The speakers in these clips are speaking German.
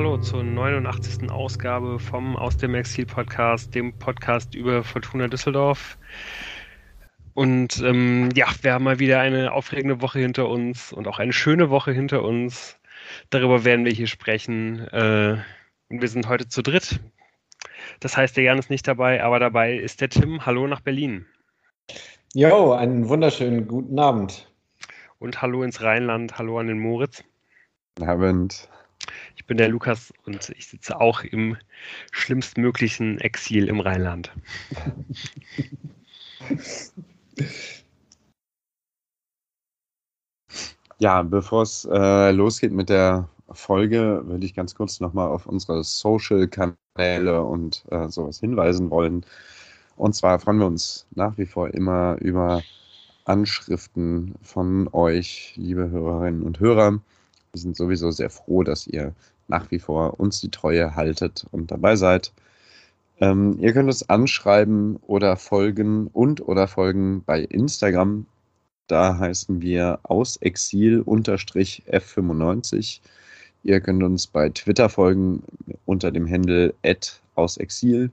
Hallo zur 89. Ausgabe vom Aus dem Exil Podcast, dem Podcast über Fortuna Düsseldorf. Und ähm, ja, wir haben mal wieder eine aufregende Woche hinter uns und auch eine schöne Woche hinter uns. Darüber werden wir hier sprechen. Äh, wir sind heute zu dritt. Das heißt, der Jan ist nicht dabei, aber dabei ist der Tim. Hallo nach Berlin. Jo, einen wunderschönen guten Abend. Und hallo ins Rheinland, hallo an den Moritz. Guten Abend. Ich bin der Lukas und ich sitze auch im schlimmstmöglichen Exil im Rheinland. Ja, bevor es äh, losgeht mit der Folge, würde ich ganz kurz nochmal auf unsere Social-Kanäle und äh, sowas hinweisen wollen. Und zwar freuen wir uns nach wie vor immer über Anschriften von euch, liebe Hörerinnen und Hörer. Wir sind sowieso sehr froh, dass ihr nach wie vor uns die Treue haltet und dabei seid. Ähm, ihr könnt uns anschreiben oder folgen und oder folgen bei Instagram. Da heißen wir ausexil-f95. Ihr könnt uns bei Twitter folgen unter dem Handle ausexil.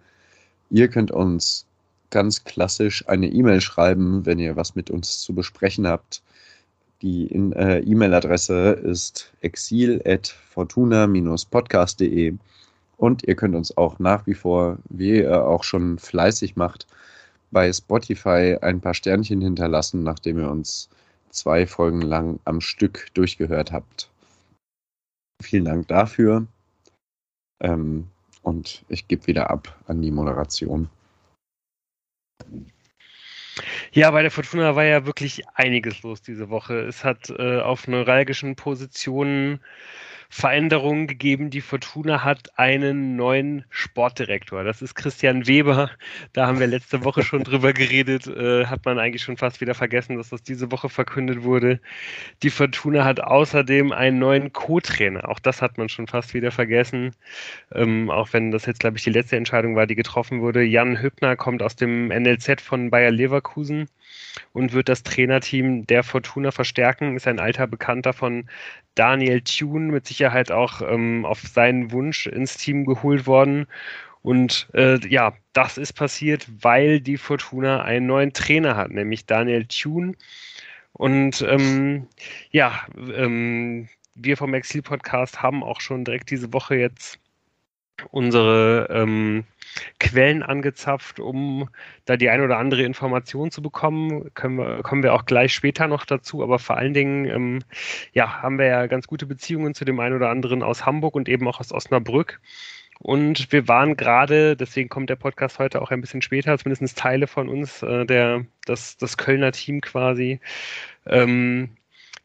Ihr könnt uns ganz klassisch eine E-Mail schreiben, wenn ihr was mit uns zu besprechen habt. Die äh, E-Mail-Adresse ist exil.fortuna-podcast.de und ihr könnt uns auch nach wie vor, wie ihr auch schon fleißig macht, bei Spotify ein paar Sternchen hinterlassen, nachdem ihr uns zwei Folgen lang am Stück durchgehört habt. Vielen Dank dafür. Ähm, und ich gebe wieder ab an die Moderation. Ja, bei der Fortuna war ja wirklich einiges los diese Woche. Es hat äh, auf neuralgischen Positionen Veränderungen gegeben. Die Fortuna hat einen neuen Sportdirektor. Das ist Christian Weber. Da haben wir letzte Woche schon drüber geredet. Äh, hat man eigentlich schon fast wieder vergessen, dass das diese Woche verkündet wurde. Die Fortuna hat außerdem einen neuen Co-Trainer. Auch das hat man schon fast wieder vergessen. Ähm, auch wenn das jetzt, glaube ich, die letzte Entscheidung war, die getroffen wurde. Jan Hübner kommt aus dem NLZ von Bayer Leverkusen und wird das Trainerteam der Fortuna verstärken. Ist ein alter Bekannter von Daniel Thune, mit Sicherheit auch ähm, auf seinen Wunsch ins Team geholt worden. Und äh, ja, das ist passiert, weil die Fortuna einen neuen Trainer hat, nämlich Daniel Thune. Und ähm, ja, ähm, wir vom Exil Podcast haben auch schon direkt diese Woche jetzt unsere ähm, Quellen angezapft, um da die ein oder andere Information zu bekommen. Können wir, kommen wir auch gleich später noch dazu, aber vor allen Dingen ähm, ja, haben wir ja ganz gute Beziehungen zu dem einen oder anderen aus Hamburg und eben auch aus Osnabrück. Und wir waren gerade, deswegen kommt der Podcast heute auch ein bisschen später, zumindest Teile von uns, äh, der, das, das Kölner Team quasi, ähm,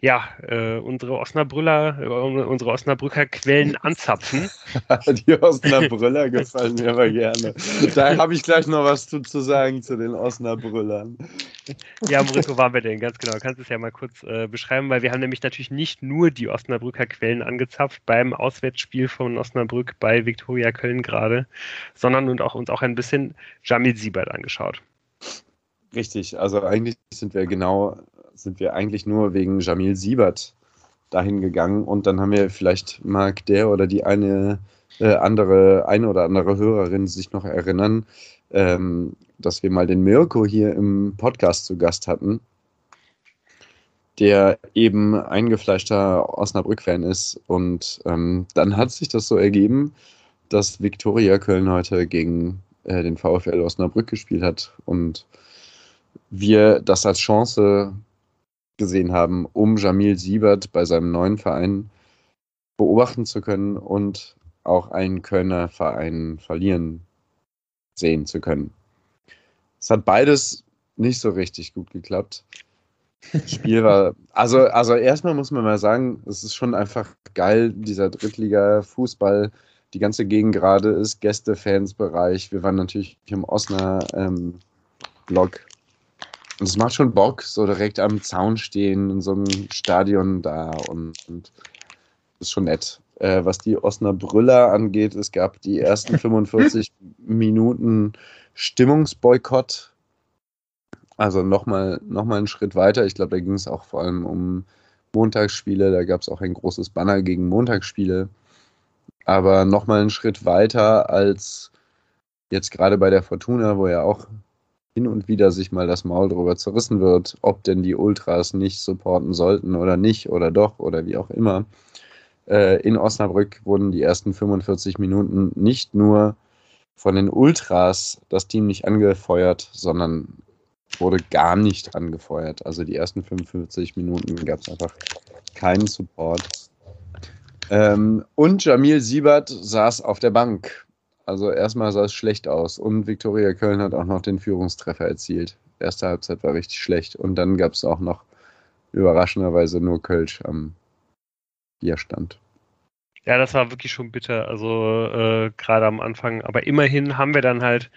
ja, äh, unsere Osnabrüller, äh, unsere Osnabrücker Quellen anzapfen. Die Osnabrüller gefallen mir aber gerne. Da habe ich gleich noch was zu, zu sagen zu den Osnabrüllern. Ja, Moritz, wo waren wir denn? Ganz genau. Kannst du es ja mal kurz äh, beschreiben, weil wir haben nämlich natürlich nicht nur die Osnabrücker Quellen angezapft beim Auswärtsspiel von Osnabrück bei Viktoria Köln gerade, sondern und auch uns auch ein bisschen Jamil Siebert angeschaut. Richtig, also eigentlich sind wir genau sind wir eigentlich nur wegen Jamil Siebert dahin gegangen und dann haben wir vielleicht mag der oder die eine äh, andere, eine oder andere Hörerin sich noch erinnern, ähm, dass wir mal den Mirko hier im Podcast zu Gast hatten, der eben eingefleischter Osnabrück-Fan ist und ähm, dann hat sich das so ergeben, dass Viktoria Köln heute gegen äh, den VfL Osnabrück gespielt hat und wir das als Chance gesehen haben, um Jamil Siebert bei seinem neuen Verein beobachten zu können und auch einen Kölner Verein verlieren sehen zu können. Es hat beides nicht so richtig gut geklappt. Das Spiel war, also, also erstmal muss man mal sagen, es ist schon einfach geil, dieser Drittliga-Fußball. Die ganze Gegend gerade ist Gäste-Fans-Bereich. Wir waren natürlich im Osner-Blog ähm, und es macht schon Bock, so direkt am Zaun stehen in so einem Stadion da und, und ist schon nett. Äh, was die Osnabrüller angeht, es gab die ersten 45 Minuten Stimmungsboykott. Also nochmal noch mal einen Schritt weiter. Ich glaube, da ging es auch vor allem um Montagsspiele. Da gab es auch ein großes Banner gegen Montagsspiele. aber nochmal einen Schritt weiter als jetzt gerade bei der Fortuna, wo ja auch hin und wieder sich mal das Maul drüber zerrissen wird, ob denn die Ultras nicht supporten sollten oder nicht oder doch oder wie auch immer. Äh, in Osnabrück wurden die ersten 45 Minuten nicht nur von den Ultras das Team nicht angefeuert, sondern wurde gar nicht angefeuert. Also die ersten 45 Minuten gab es einfach keinen Support. Ähm, und Jamil Siebert saß auf der Bank. Also erstmal sah es schlecht aus. Und Viktoria Köln hat auch noch den Führungstreffer erzielt. Erste Halbzeit war richtig schlecht. Und dann gab es auch noch überraschenderweise nur Kölsch am Bierstand. Ja, das war wirklich schon bitter. Also äh, gerade am Anfang. Aber immerhin haben wir dann halt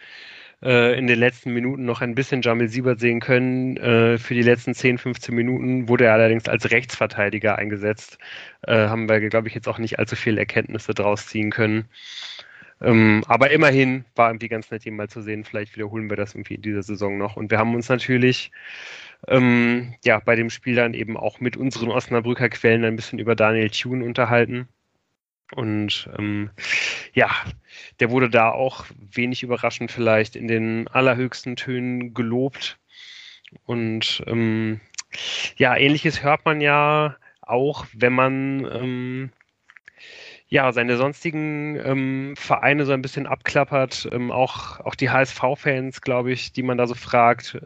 äh, in den letzten Minuten noch ein bisschen Jamil Siebert sehen können. Äh, für die letzten 10, 15 Minuten wurde er allerdings als Rechtsverteidiger eingesetzt. Äh, haben wir, glaube ich, jetzt auch nicht allzu viele Erkenntnisse draus ziehen können. Ähm, aber immerhin war irgendwie ganz nett, ihn mal zu sehen. Vielleicht wiederholen wir das irgendwie in dieser Saison noch. Und wir haben uns natürlich ähm, ja, bei dem Spiel dann eben auch mit unseren Osnabrücker Quellen ein bisschen über Daniel Thune unterhalten. Und ähm, ja, der wurde da auch wenig überraschend vielleicht in den allerhöchsten Tönen gelobt. Und ähm, ja, ähnliches hört man ja auch, wenn man ähm, ja, seine sonstigen ähm, Vereine so ein bisschen abklappert. Ähm, auch, auch die HSV-Fans, glaube ich, die man da so fragt,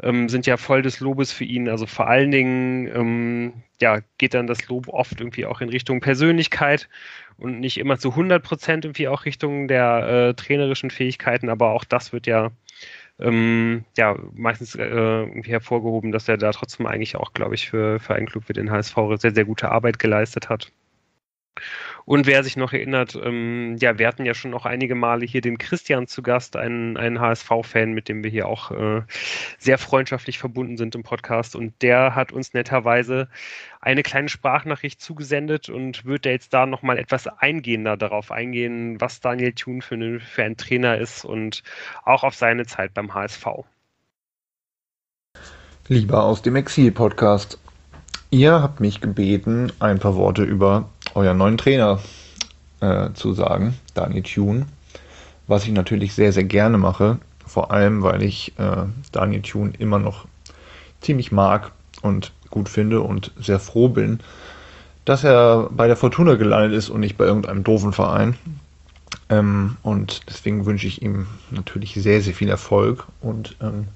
ähm, sind ja voll des Lobes für ihn. Also vor allen Dingen ähm, ja, geht dann das Lob oft irgendwie auch in Richtung Persönlichkeit und nicht immer zu 100 Prozent irgendwie auch Richtung der äh, trainerischen Fähigkeiten. Aber auch das wird ja ähm, ja, meistens äh, irgendwie hervorgehoben, dass er da trotzdem eigentlich auch, glaube ich, für, für einen Club wie den HSV sehr, sehr gute Arbeit geleistet hat. Und wer sich noch erinnert, ähm, ja, wir hatten ja schon noch einige Male hier den Christian zu Gast, einen, einen HSV-Fan, mit dem wir hier auch äh, sehr freundschaftlich verbunden sind im Podcast. Und der hat uns netterweise eine kleine Sprachnachricht zugesendet und wird jetzt da nochmal etwas eingehender darauf eingehen, was Daniel Thun für, eine, für ein Trainer ist und auch auf seine Zeit beim HSV. Lieber aus dem Exil-Podcast. Ihr habt mich gebeten, ein paar Worte über euren neuen Trainer äh, zu sagen, Daniel Thune, was ich natürlich sehr, sehr gerne mache, vor allem weil ich äh, Daniel Thune immer noch ziemlich mag und gut finde und sehr froh bin, dass er bei der Fortuna gelandet ist und nicht bei irgendeinem doofen Verein. Ähm, und deswegen wünsche ich ihm natürlich sehr, sehr viel Erfolg und ähm,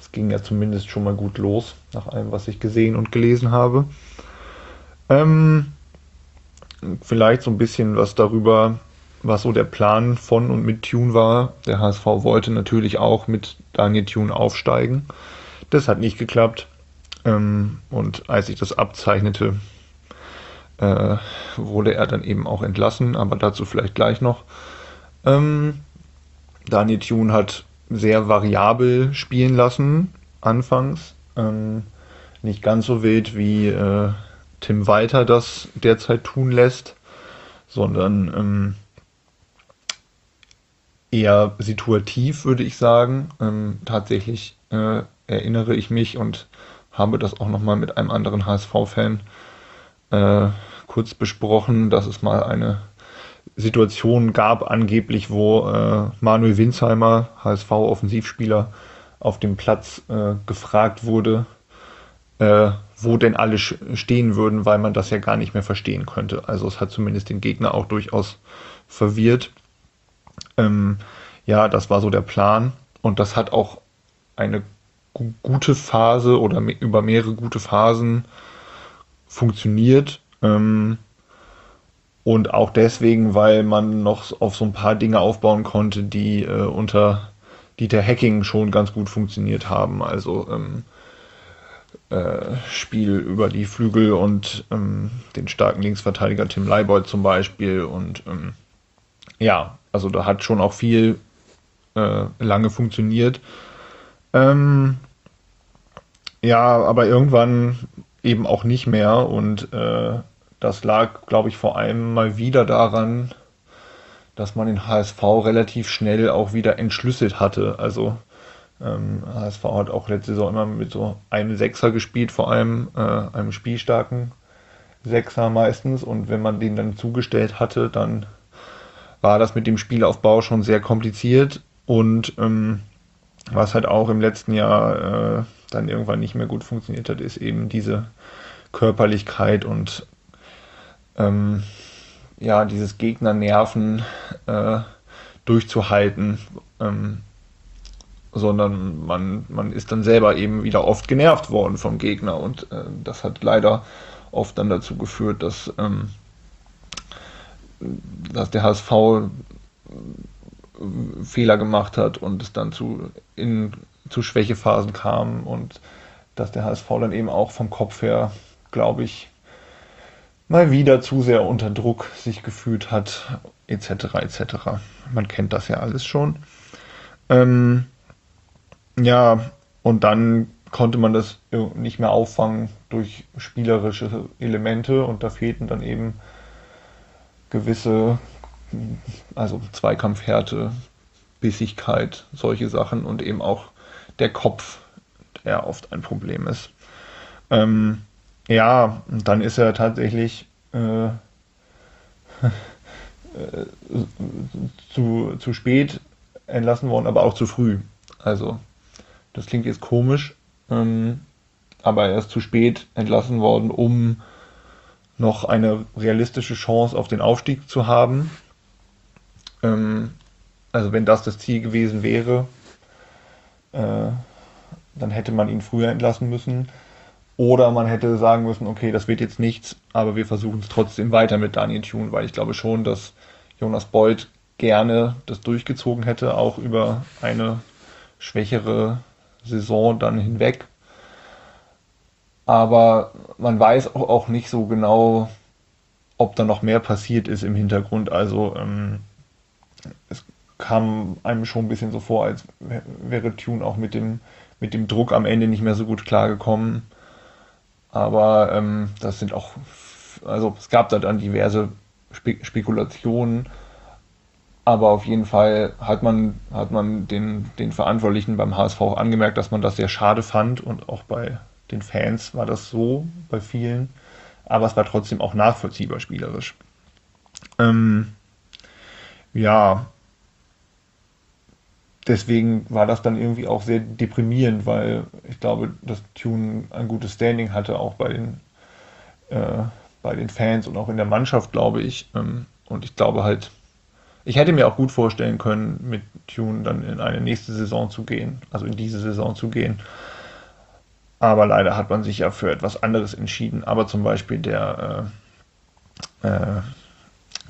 es ging ja zumindest schon mal gut los, nach allem, was ich gesehen und gelesen habe. Ähm, vielleicht so ein bisschen was darüber, was so der Plan von und mit Tune war. Der HSV wollte natürlich auch mit Daniel Tune aufsteigen. Das hat nicht geklappt. Ähm, und als ich das abzeichnete, äh, wurde er dann eben auch entlassen, aber dazu vielleicht gleich noch. Ähm, Daniel Thune hat sehr variabel spielen lassen, anfangs. Ähm, nicht ganz so wild wie äh, Tim Walter das derzeit tun lässt, sondern ähm, eher situativ, würde ich sagen. Ähm, tatsächlich äh, erinnere ich mich und habe das auch nochmal mit einem anderen HSV-Fan äh, kurz besprochen, dass es mal eine Situation gab, angeblich, wo äh, Manuel Winsheimer, HSV-Offensivspieler, auf dem Platz äh, gefragt wurde, äh, wo denn alle stehen würden, weil man das ja gar nicht mehr verstehen könnte. Also es hat zumindest den Gegner auch durchaus verwirrt. Ähm, ja, das war so der Plan und das hat auch eine gute Phase oder me über mehrere gute Phasen funktioniert. Ähm, und auch deswegen, weil man noch auf so ein paar Dinge aufbauen konnte, die äh, unter Dieter Hacking schon ganz gut funktioniert haben. Also ähm, äh, Spiel über die Flügel und ähm, den starken Linksverteidiger Tim Leibold zum Beispiel. Und ähm, ja, also da hat schon auch viel äh, lange funktioniert. Ähm, ja, aber irgendwann eben auch nicht mehr und äh, das lag, glaube ich, vor allem mal wieder daran, dass man den HSV relativ schnell auch wieder entschlüsselt hatte. Also ähm, HSV hat auch letzte Saison immer mit so einem Sechser gespielt, vor allem äh, einem spielstarken Sechser meistens. Und wenn man den dann zugestellt hatte, dann war das mit dem Spielaufbau schon sehr kompliziert und ähm, was halt auch im letzten Jahr äh, dann irgendwann nicht mehr gut funktioniert hat, ist eben diese Körperlichkeit und ähm, ja, dieses Gegnernerven äh, durchzuhalten, ähm, sondern man, man ist dann selber eben wieder oft genervt worden vom Gegner und äh, das hat leider oft dann dazu geführt, dass, ähm, dass der HSV Fehler gemacht hat und es dann zu, in, zu Schwächephasen kam und dass der HSV dann eben auch vom Kopf her, glaube ich, mal wieder zu sehr unter Druck sich gefühlt hat, etc. etc. Man kennt das ja alles schon. Ähm, ja, und dann konnte man das nicht mehr auffangen durch spielerische Elemente und da fehlten dann eben gewisse also Zweikampfhärte, Bissigkeit, solche Sachen und eben auch der Kopf, der oft ein Problem ist. Ähm, ja, dann ist er tatsächlich äh, äh, zu, zu spät entlassen worden, aber auch zu früh. Also, das klingt jetzt komisch, ähm, aber er ist zu spät entlassen worden, um noch eine realistische Chance auf den Aufstieg zu haben. Ähm, also wenn das das Ziel gewesen wäre, äh, dann hätte man ihn früher entlassen müssen. Oder man hätte sagen müssen, okay, das wird jetzt nichts, aber wir versuchen es trotzdem weiter mit Daniel Thune, weil ich glaube schon, dass Jonas Beuth gerne das durchgezogen hätte, auch über eine schwächere Saison dann hinweg. Aber man weiß auch, nicht so genau, ob da noch mehr passiert ist im Hintergrund. Also ähm, es kam einem schon ein bisschen so vor, als wäre Tune auch mit dem, mit dem Druck am Ende nicht mehr so gut klargekommen. Aber ähm, das sind auch, also es gab da dann diverse Spe Spekulationen. Aber auf jeden Fall hat man, hat man den, den Verantwortlichen beim HSV auch angemerkt, dass man das sehr schade fand. Und auch bei den Fans war das so, bei vielen. Aber es war trotzdem auch nachvollziehbar spielerisch. Ähm, ja, deswegen war das dann irgendwie auch sehr deprimierend, weil ich glaube, dass Tune ein gutes Standing hatte, auch bei den, äh, bei den Fans und auch in der Mannschaft, glaube ich. Ähm, und ich glaube halt, ich hätte mir auch gut vorstellen können, mit Tune dann in eine nächste Saison zu gehen, also in diese Saison zu gehen. Aber leider hat man sich ja für etwas anderes entschieden. Aber zum Beispiel der, äh, äh,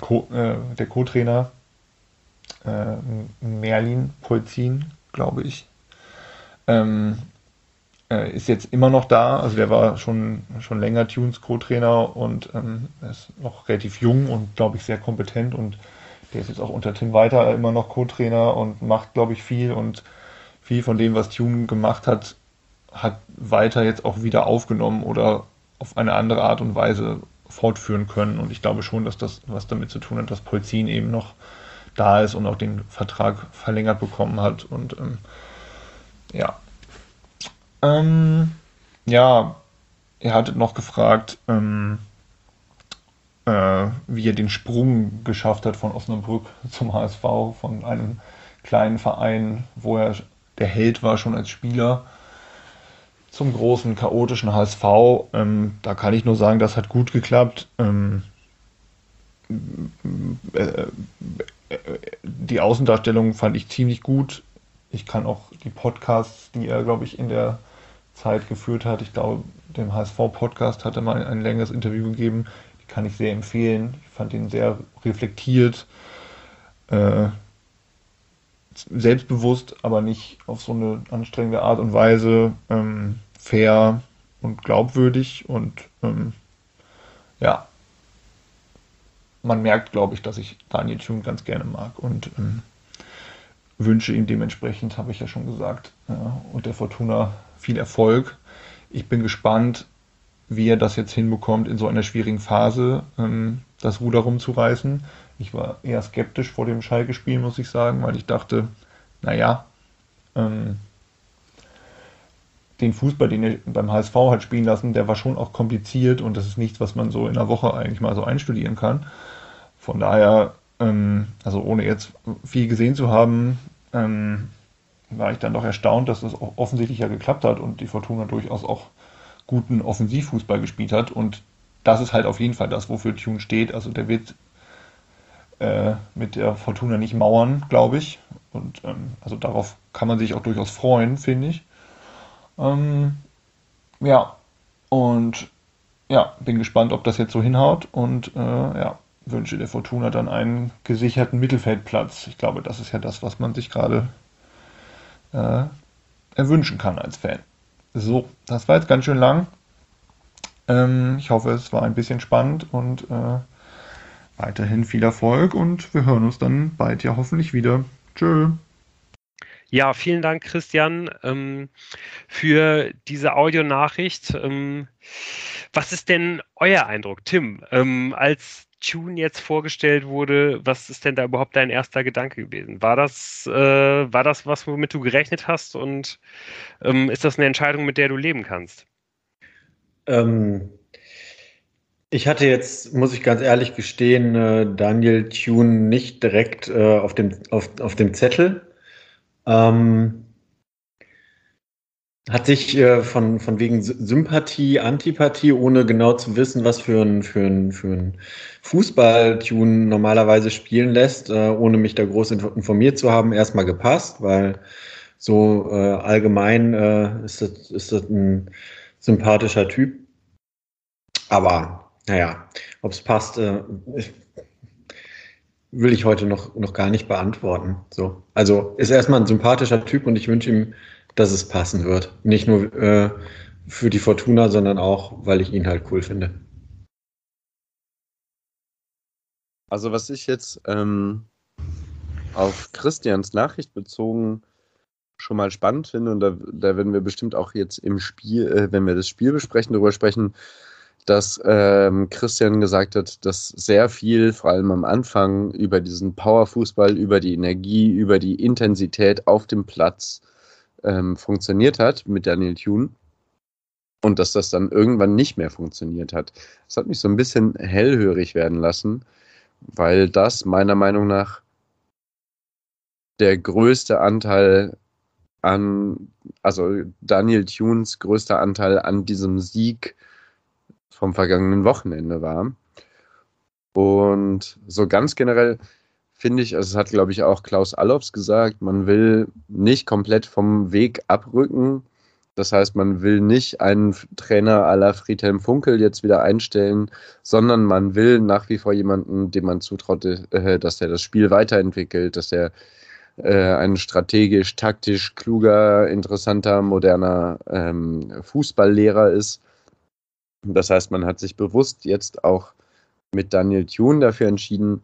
Co äh, der Co-Trainer äh, Merlin Polzin, glaube ich. Ähm, äh, ist jetzt immer noch da, also der war schon, schon länger Tunes Co-Trainer und ähm, ist noch relativ jung und glaube ich sehr kompetent und der ist jetzt auch unter Tim Weiter immer noch Co-Trainer und macht glaube ich viel und viel von dem, was Tune gemacht hat, hat Weiter jetzt auch wieder aufgenommen oder auf eine andere Art und Weise fortführen können und ich glaube schon, dass das was damit zu tun hat, dass Polzin eben noch da ist und auch den Vertrag verlängert bekommen hat. Und ähm, ja. Ähm, ja, ihr hattet noch gefragt, ähm, äh, wie er den Sprung geschafft hat von Osnabrück zum HSV, von einem kleinen Verein, wo er der Held war schon als Spieler, zum großen chaotischen HSV. Ähm, da kann ich nur sagen, das hat gut geklappt. Ähm, äh, die Außendarstellung fand ich ziemlich gut. Ich kann auch die Podcasts, die er, glaube ich, in der Zeit geführt hat, ich glaube, dem HSV-Podcast hat er mal ein längeres Interview gegeben, kann ich sehr empfehlen. Ich fand ihn sehr reflektiert, äh, selbstbewusst, aber nicht auf so eine anstrengende Art und Weise, ähm, fair und glaubwürdig und ähm, ja, man merkt, glaube ich, dass ich Daniel Thune ganz gerne mag und ähm, wünsche ihm dementsprechend, habe ich ja schon gesagt, äh, und der Fortuna viel Erfolg. Ich bin gespannt, wie er das jetzt hinbekommt, in so einer schwierigen Phase ähm, das Ruder rumzureißen. Ich war eher skeptisch vor dem Schalke-Spiel, muss ich sagen, weil ich dachte, naja, ähm, den Fußball, den er beim HSV hat spielen lassen, der war schon auch kompliziert und das ist nichts, was man so in einer Woche eigentlich mal so einstudieren kann. Von daher ähm, also ohne jetzt viel gesehen zu haben, ähm, war ich dann doch erstaunt, dass das auch offensichtlich ja geklappt hat und die Fortuna durchaus auch guten Offensivfußball gespielt hat. Und das ist halt auf jeden Fall das, wofür Tune steht. Also der wird äh, mit der Fortuna nicht mauern, glaube ich. Und ähm, also darauf kann man sich auch durchaus freuen, finde ich. Ähm, ja, und ja, bin gespannt, ob das jetzt so hinhaut und äh, ja, wünsche der Fortuna dann einen gesicherten Mittelfeldplatz. Ich glaube, das ist ja das, was man sich gerade äh, erwünschen kann als Fan. So, das war jetzt ganz schön lang. Ähm, ich hoffe, es war ein bisschen spannend und äh, weiterhin viel Erfolg und wir hören uns dann bald ja hoffentlich wieder. Tschö. Ja, vielen Dank, Christian, ähm, für diese Audionachricht. Ähm, was ist denn euer Eindruck, Tim, ähm, als Tune jetzt vorgestellt wurde? Was ist denn da überhaupt dein erster Gedanke gewesen? War das, äh, war das was, womit du gerechnet hast und ähm, ist das eine Entscheidung, mit der du leben kannst? Ähm, ich hatte jetzt, muss ich ganz ehrlich gestehen, äh, Daniel Tune nicht direkt äh, auf, dem, auf, auf dem Zettel. Ähm, hat sich äh, von, von wegen Sympathie, Antipathie, ohne genau zu wissen, was für ein, für ein, für ein Fußball-Tune normalerweise spielen lässt, äh, ohne mich da groß informiert zu haben, erstmal gepasst, weil so äh, allgemein äh, ist, das, ist das ein sympathischer Typ. Aber naja, ob es passt, äh, will ich heute noch, noch gar nicht beantworten. So. Also ist erstmal ein sympathischer Typ und ich wünsche ihm, dass es passen wird. Nicht nur äh, für die Fortuna, sondern auch, weil ich ihn halt cool finde. Also was ich jetzt ähm, auf Christians Nachricht bezogen schon mal spannend finde, und da, da werden wir bestimmt auch jetzt im Spiel, äh, wenn wir das Spiel besprechen, darüber sprechen, dass ähm, Christian gesagt hat, dass sehr viel, vor allem am Anfang, über diesen Powerfußball, über die Energie, über die Intensität auf dem Platz ähm, funktioniert hat mit Daniel Thune und dass das dann irgendwann nicht mehr funktioniert hat. Das hat mich so ein bisschen hellhörig werden lassen, weil das meiner Meinung nach der größte Anteil an, also Daniel Tunes größter Anteil an diesem Sieg vom vergangenen Wochenende war. Und so ganz generell finde ich, also es hat, glaube ich, auch Klaus Allops gesagt, man will nicht komplett vom Weg abrücken. Das heißt, man will nicht einen Trainer à la Friedhelm Funkel jetzt wieder einstellen, sondern man will nach wie vor jemanden, dem man zutraut, äh, dass er das Spiel weiterentwickelt, dass er äh, ein strategisch, taktisch kluger, interessanter, moderner ähm, Fußballlehrer ist. Das heißt, man hat sich bewusst jetzt auch mit Daniel Thune dafür entschieden,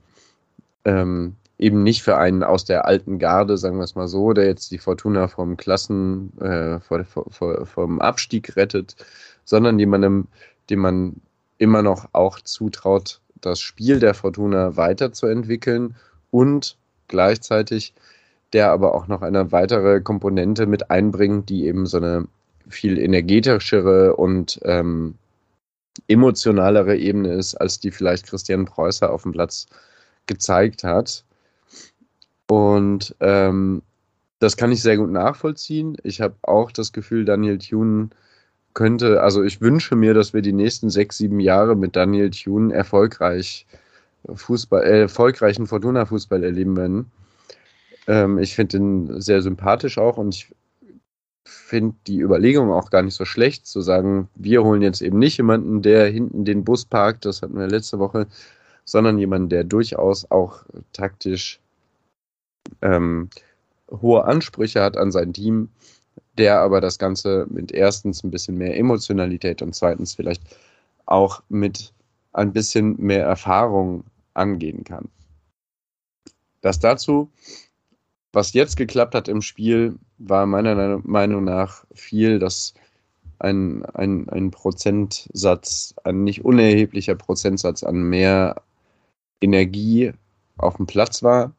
ähm, eben nicht für einen aus der alten Garde, sagen wir es mal so, der jetzt die Fortuna vom Klassen, äh, vor, vor, vom Abstieg rettet, sondern jemandem, dem man immer noch auch zutraut, das Spiel der Fortuna weiterzuentwickeln und gleichzeitig der aber auch noch eine weitere Komponente mit einbringt, die eben so eine viel energetischere und ähm, emotionalere Ebene ist, als die vielleicht Christian Preußer auf dem Platz gezeigt hat. Und ähm, das kann ich sehr gut nachvollziehen. Ich habe auch das Gefühl, Daniel Thune könnte, also ich wünsche mir, dass wir die nächsten sechs, sieben Jahre mit Daniel Thune erfolgreich Fußball, äh, erfolgreichen Fortuna-Fußball erleben werden. Ähm, ich finde ihn sehr sympathisch auch und ich finde die Überlegung auch gar nicht so schlecht, zu sagen, wir holen jetzt eben nicht jemanden, der hinten den Bus parkt, das hatten wir letzte Woche, sondern jemanden, der durchaus auch taktisch ähm, hohe Ansprüche hat an sein Team, der aber das Ganze mit erstens ein bisschen mehr Emotionalität und zweitens vielleicht auch mit ein bisschen mehr Erfahrung angehen kann. Das dazu. Was jetzt geklappt hat im Spiel, war meiner Meinung nach viel, dass ein, ein, ein Prozentsatz, ein nicht unerheblicher Prozentsatz an mehr Energie auf dem Platz war.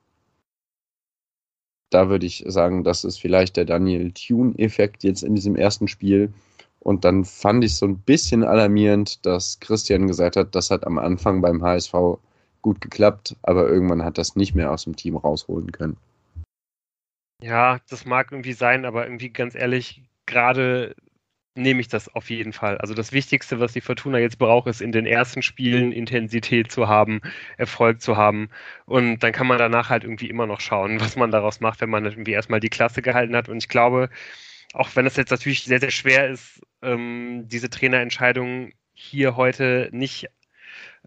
Da würde ich sagen, das ist vielleicht der Daniel Tune-Effekt jetzt in diesem ersten Spiel. Und dann fand ich so ein bisschen alarmierend, dass Christian gesagt hat, das hat am Anfang beim HSV gut geklappt, aber irgendwann hat das nicht mehr aus dem Team rausholen können. Ja, das mag irgendwie sein, aber irgendwie ganz ehrlich, gerade nehme ich das auf jeden Fall. Also das Wichtigste, was die Fortuna jetzt braucht, ist in den ersten Spielen Intensität zu haben, Erfolg zu haben. Und dann kann man danach halt irgendwie immer noch schauen, was man daraus macht, wenn man irgendwie erstmal die Klasse gehalten hat. Und ich glaube, auch wenn es jetzt natürlich sehr, sehr schwer ist, ähm, diese Trainerentscheidung hier heute nicht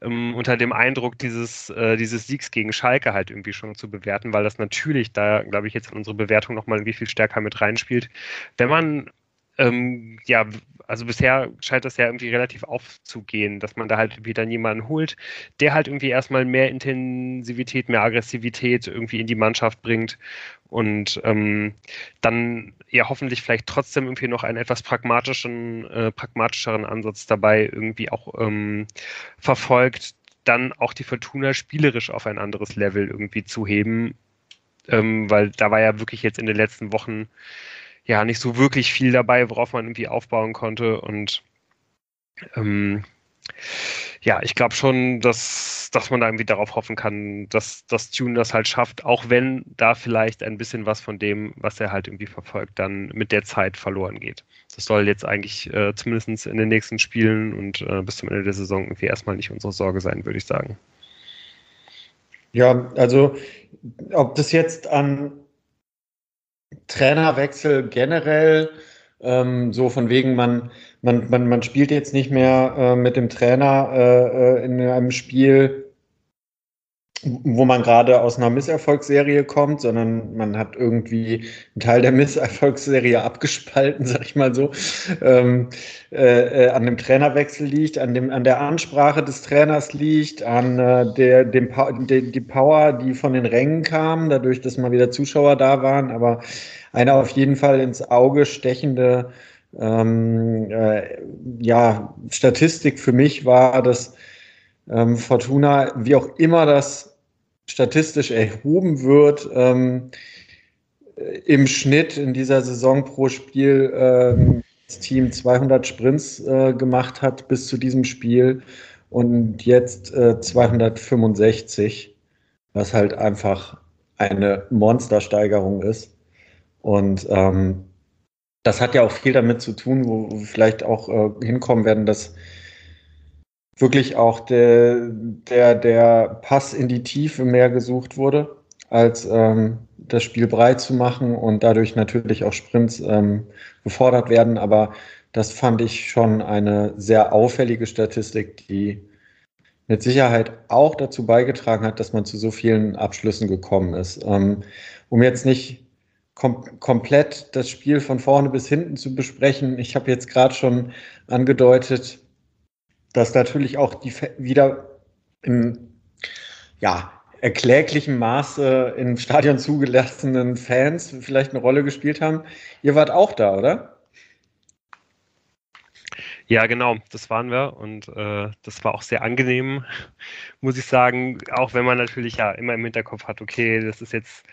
ähm, unter dem Eindruck dieses, äh, dieses Siegs gegen Schalke halt irgendwie schon zu bewerten, weil das natürlich da, glaube ich, jetzt in unsere Bewertung nochmal irgendwie viel stärker mit reinspielt. Wenn man ähm, ja, also bisher scheint das ja irgendwie relativ aufzugehen, dass man da halt wieder jemanden holt, der halt irgendwie erstmal mehr Intensivität, mehr Aggressivität irgendwie in die Mannschaft bringt und ähm, dann ja hoffentlich vielleicht trotzdem irgendwie noch einen etwas pragmatischen, äh, pragmatischeren Ansatz dabei irgendwie auch ähm, verfolgt, dann auch die Fortuna spielerisch auf ein anderes Level irgendwie zu heben, ähm, weil da war ja wirklich jetzt in den letzten Wochen ja nicht so wirklich viel dabei, worauf man irgendwie aufbauen konnte. Und ähm, ja, ich glaube schon, dass, dass man da irgendwie darauf hoffen kann, dass das Tune das halt schafft, auch wenn da vielleicht ein bisschen was von dem, was er halt irgendwie verfolgt, dann mit der Zeit verloren geht. Das soll jetzt eigentlich äh, zumindest in den nächsten Spielen und äh, bis zum Ende der Saison irgendwie erstmal nicht unsere Sorge sein, würde ich sagen. Ja, also ob das jetzt an Trainerwechsel generell, ähm, so von wegen, man, man, man, man spielt jetzt nicht mehr äh, mit dem Trainer äh, äh in einem Spiel, wo man gerade aus einer Misserfolgsserie kommt, sondern man hat irgendwie einen Teil der Misserfolgsserie abgespalten, sag ich mal so, ähm, äh, äh, an dem Trainerwechsel liegt, an, dem, an der Ansprache des Trainers liegt, an äh, der, dem de, die Power, die von den Rängen kam, dadurch, dass mal wieder Zuschauer da waren, aber eine auf jeden Fall ins Auge stechende ähm, äh, ja, Statistik für mich war, dass ähm, Fortuna, wie auch immer das statistisch erhoben wird, ähm, im Schnitt in dieser Saison pro Spiel ähm, das Team 200 Sprints äh, gemacht hat bis zu diesem Spiel und jetzt äh, 265, was halt einfach eine Monstersteigerung ist. Und ähm, das hat ja auch viel damit zu tun, wo wir vielleicht auch äh, hinkommen werden, dass wirklich auch der, der, der Pass in die Tiefe mehr gesucht wurde, als ähm, das Spiel breit zu machen und dadurch natürlich auch Sprints ähm, gefordert werden. Aber das fand ich schon eine sehr auffällige Statistik, die mit Sicherheit auch dazu beigetragen hat, dass man zu so vielen Abschlüssen gekommen ist. Ähm, um jetzt nicht kom komplett das Spiel von vorne bis hinten zu besprechen, ich habe jetzt gerade schon angedeutet, dass natürlich auch die wieder im ja, erkläglichen Maße im Stadion zugelassenen Fans vielleicht eine Rolle gespielt haben. Ihr wart auch da, oder? Ja, genau, das waren wir und äh, das war auch sehr angenehm, muss ich sagen, auch wenn man natürlich ja immer im Hinterkopf hat, okay, das ist jetzt,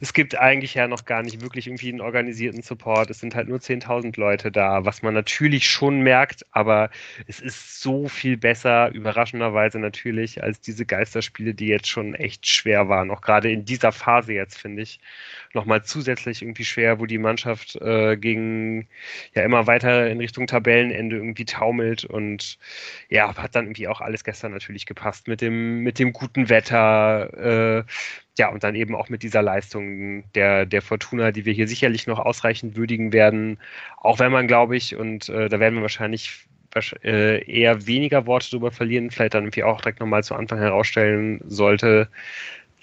es gibt eigentlich ja noch gar nicht wirklich irgendwie einen organisierten Support, es sind halt nur 10.000 Leute da, was man natürlich schon merkt, aber es ist so viel besser, überraschenderweise natürlich, als diese Geisterspiele, die jetzt schon echt schwer waren, auch gerade in dieser Phase jetzt, finde ich, nochmal zusätzlich irgendwie schwer, wo die Mannschaft äh, gegen ja immer weiter in Richtung Tabellenende irgendwie taumelt und ja, hat dann irgendwie auch alles gestern natürlich gepasst mit dem, mit dem guten Wetter, äh, ja, und dann eben auch mit dieser Leistung der, der Fortuna, die wir hier sicherlich noch ausreichend würdigen werden, auch wenn man, glaube ich, und äh, da werden wir wahrscheinlich äh, eher weniger Worte darüber verlieren, vielleicht dann irgendwie auch direkt nochmal zu Anfang herausstellen sollte,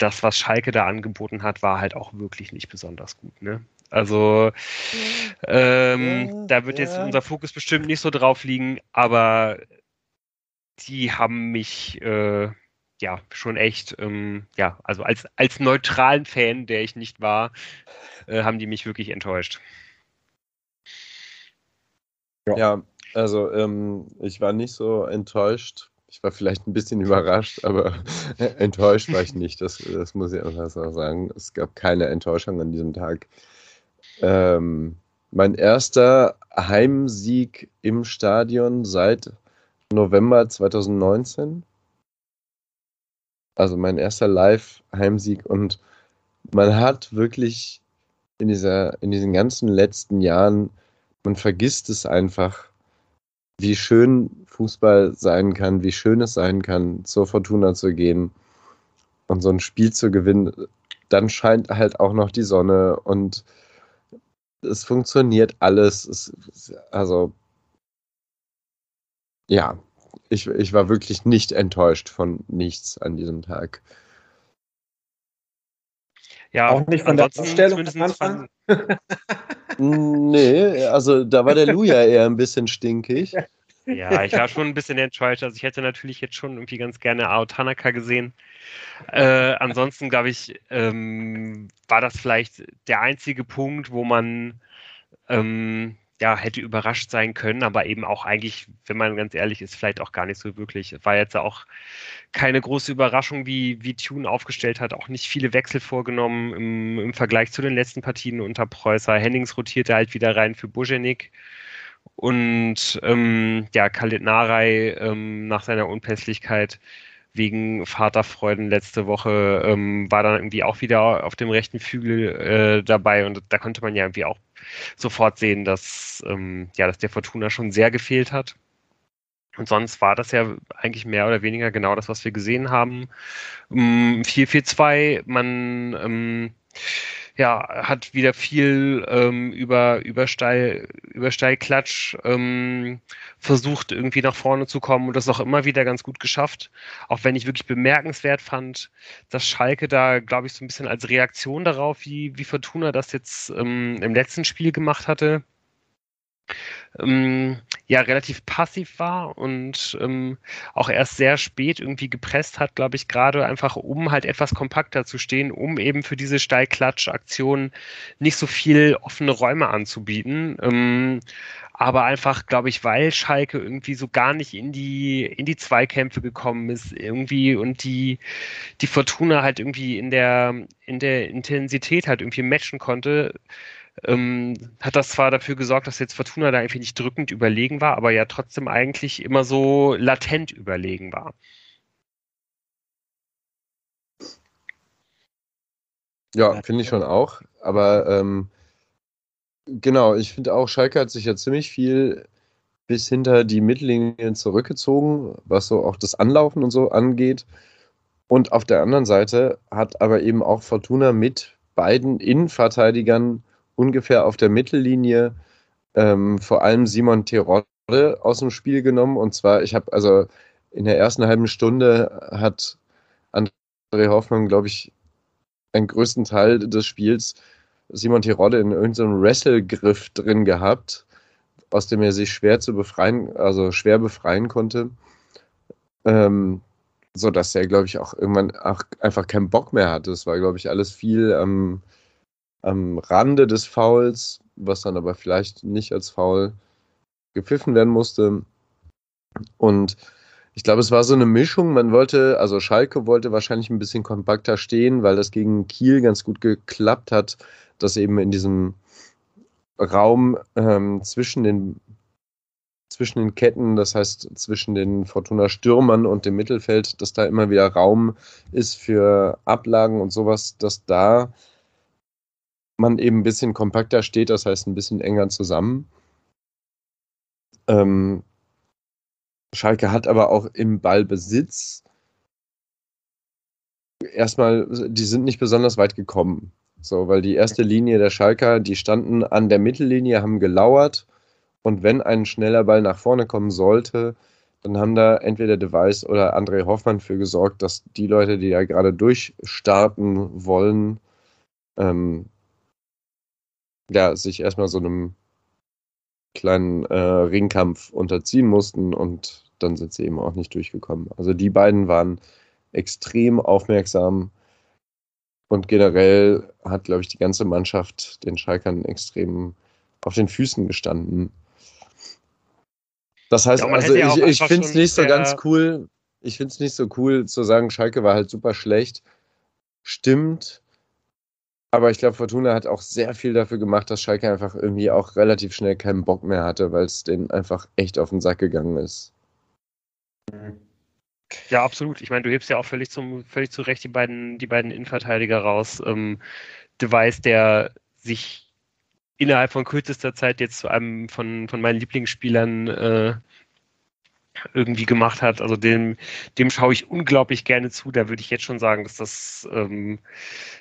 das, was Schalke da angeboten hat, war halt auch wirklich nicht besonders gut. Ne? Also ähm, ja, da wird ja. jetzt unser Fokus bestimmt nicht so drauf liegen, aber die haben mich äh, ja schon echt, ähm, ja, also als, als neutralen Fan, der ich nicht war, äh, haben die mich wirklich enttäuscht. Ja, ja also ähm, ich war nicht so enttäuscht. Ich war vielleicht ein bisschen überrascht, aber enttäuscht war ich nicht. Das, das muss ich einfach sagen. Es gab keine Enttäuschung an diesem Tag. Ähm, mein erster Heimsieg im Stadion seit November 2019. also mein erster Live-Heimsieg und man hat wirklich in, dieser, in diesen ganzen letzten Jahren, man vergisst es einfach, wie schön Fußball sein kann, wie schön es sein kann, zur Fortuna zu gehen und so ein Spiel zu gewinnen. Dann scheint halt auch noch die Sonne und es funktioniert alles. Es, also, ja, ich, ich war wirklich nicht enttäuscht von nichts an diesem Tag. Ja, Auch nicht von der Aufstellung am Anfang. nee, also da war der Lou ja eher ein bisschen stinkig. Ja, ich war schon ein bisschen enttäuscht. Also ich hätte natürlich jetzt schon irgendwie ganz gerne Ao Tanaka gesehen. Äh, ansonsten, glaube ich, ähm, war das vielleicht der einzige Punkt, wo man ähm, ja, hätte überrascht sein können, aber eben auch eigentlich, wenn man ganz ehrlich ist, vielleicht auch gar nicht so wirklich. War jetzt auch keine große Überraschung, wie, wie Tune aufgestellt hat, auch nicht viele Wechsel vorgenommen im, im Vergleich zu den letzten Partien unter Preußer. Hennings rotierte halt wieder rein für Bujenik. Und ähm, ja, Khalid Narei ähm, nach seiner Unpässlichkeit wegen Vaterfreuden letzte Woche ähm, war dann irgendwie auch wieder auf dem rechten Flügel äh, dabei und da konnte man ja irgendwie auch sofort sehen, dass, ähm, ja, dass der Fortuna schon sehr gefehlt hat. Und sonst war das ja eigentlich mehr oder weniger genau das, was wir gesehen haben. 4-4-2, ähm, man ähm, ja, hat wieder viel ähm, über, über, Steil, über Steilklatsch ähm, versucht, irgendwie nach vorne zu kommen und das auch immer wieder ganz gut geschafft. Auch wenn ich wirklich bemerkenswert fand, dass Schalke da, glaube ich, so ein bisschen als Reaktion darauf, wie, wie Fortuna das jetzt ähm, im letzten Spiel gemacht hatte, ähm, ja relativ passiv war und ähm, auch erst sehr spät irgendwie gepresst hat, glaube ich, gerade einfach um halt etwas kompakter zu stehen, um eben für diese Steilklatsch-Aktion nicht so viel offene Räume anzubieten. Ähm, aber einfach, glaube ich, weil Schalke irgendwie so gar nicht in die, in die Zweikämpfe gekommen ist, irgendwie und die, die Fortuna halt irgendwie in der, in der Intensität halt irgendwie matchen konnte, ähm, hat das zwar dafür gesorgt, dass jetzt Fortuna da irgendwie nicht drückend überlegen war, aber ja trotzdem eigentlich immer so latent überlegen war. Ja, finde ich schon auch. Aber ähm, genau, ich finde auch, Schalke hat sich ja ziemlich viel bis hinter die Mittellinien zurückgezogen, was so auch das Anlaufen und so angeht. Und auf der anderen Seite hat aber eben auch Fortuna mit beiden Innenverteidigern ungefähr auf der Mittellinie ähm, vor allem Simon Terodde aus dem Spiel genommen. Und zwar, ich habe also in der ersten halben Stunde hat André Hoffmann, glaube ich, einen größten Teil des Spiels Simon Terodde in irgendeinem Wrestle-Griff drin gehabt, aus dem er sich schwer zu befreien, also schwer befreien konnte. Ähm, so dass er, glaube ich, auch irgendwann auch einfach keinen Bock mehr hatte. Es war, glaube ich, alles viel ähm, am Rande des Fouls, was dann aber vielleicht nicht als Foul gepfiffen werden musste. Und ich glaube, es war so eine Mischung. Man wollte, also Schalke wollte wahrscheinlich ein bisschen kompakter stehen, weil das gegen Kiel ganz gut geklappt hat, dass eben in diesem Raum ähm, zwischen den zwischen den Ketten, das heißt zwischen den Fortuna Stürmern und dem Mittelfeld, dass da immer wieder Raum ist für Ablagen und sowas, dass da man eben ein bisschen kompakter steht, das heißt ein bisschen enger zusammen. Ähm, Schalke hat aber auch im Ballbesitz erstmal, die sind nicht besonders weit gekommen. So, weil die erste Linie der Schalker, die standen an der Mittellinie, haben gelauert und wenn ein schneller Ball nach vorne kommen sollte, dann haben da entweder Device oder André Hoffmann für gesorgt, dass die Leute, die da gerade durchstarten wollen, ähm, ja, sich erstmal so einem kleinen äh, Ringkampf unterziehen mussten und dann sind sie eben auch nicht durchgekommen. Also die beiden waren extrem aufmerksam und generell hat, glaube ich, die ganze Mannschaft den Schalkern extrem auf den Füßen gestanden. Das heißt, ja, also ich, ich finde es nicht so ganz cool. Ich finde es nicht so cool zu sagen, Schalke war halt super schlecht. Stimmt, aber ich glaube, Fortuna hat auch sehr viel dafür gemacht, dass Schalke einfach irgendwie auch relativ schnell keinen Bock mehr hatte, weil es denen einfach echt auf den Sack gegangen ist. Ja, absolut. Ich meine, du hebst ja auch völlig zum, völlig zu Recht die beiden, die beiden Innenverteidiger raus. Ähm, Device, der sich innerhalb von kürzester Zeit jetzt zu einem von, von meinen Lieblingsspielern äh, irgendwie gemacht hat. Also dem, dem schaue ich unglaublich gerne zu. Da würde ich jetzt schon sagen, dass das ähm,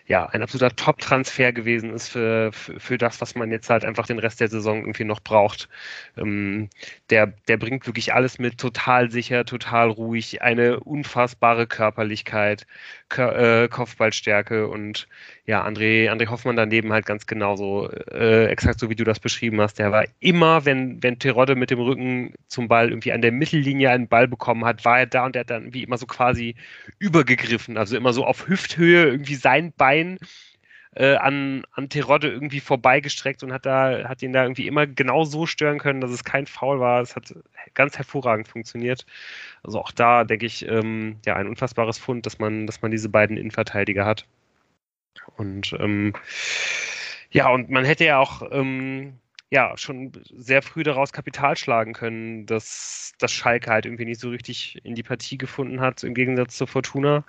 ja ein absoluter Top-Transfer gewesen ist für, für, für, das, was man jetzt halt einfach den Rest der Saison irgendwie noch braucht. Ähm, der, der bringt wirklich alles mit, total sicher, total ruhig, eine unfassbare Körperlichkeit, Kör äh, Kopfballstärke und ja, André, André Hoffmann daneben halt ganz genauso, äh, exakt so wie du das beschrieben hast. Der war immer, wenn, wenn Terodde mit dem Rücken zum Ball irgendwie an der Mittellinie einen Ball bekommen hat, war er da und der hat dann wie immer so quasi übergegriffen, also immer so auf Hüfthöhe irgendwie sein Bein äh, an, an Terodde irgendwie vorbeigestreckt und hat da, hat ihn da irgendwie immer genau so stören können, dass es kein Foul war. Es hat ganz hervorragend funktioniert. Also auch da denke ich, ähm, ja, ein unfassbares Fund, dass man, dass man diese beiden Innenverteidiger hat. Und ähm, ja, und man hätte ja auch ähm, ja schon sehr früh daraus Kapital schlagen können, dass, dass Schalke halt irgendwie nicht so richtig in die Partie gefunden hat, im Gegensatz zur Fortuna.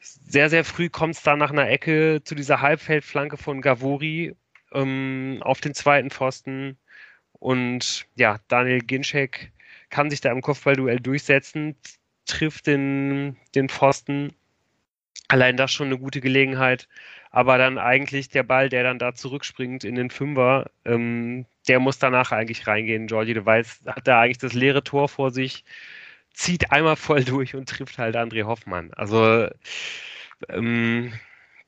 Sehr, sehr früh kommt es da nach einer Ecke zu dieser Halbfeldflanke von Gavori ähm, auf den zweiten Pfosten. Und ja, Daniel Ginczek kann sich da im Kopfballduell durchsetzen, trifft den, den Pfosten Allein das schon eine gute Gelegenheit. Aber dann eigentlich der Ball, der dann da zurückspringt in den Fünfer, ähm, der muss danach eigentlich reingehen. Georgie De Weiß hat da eigentlich das leere Tor vor sich, zieht einmal voll durch und trifft halt André Hoffmann. Also ähm,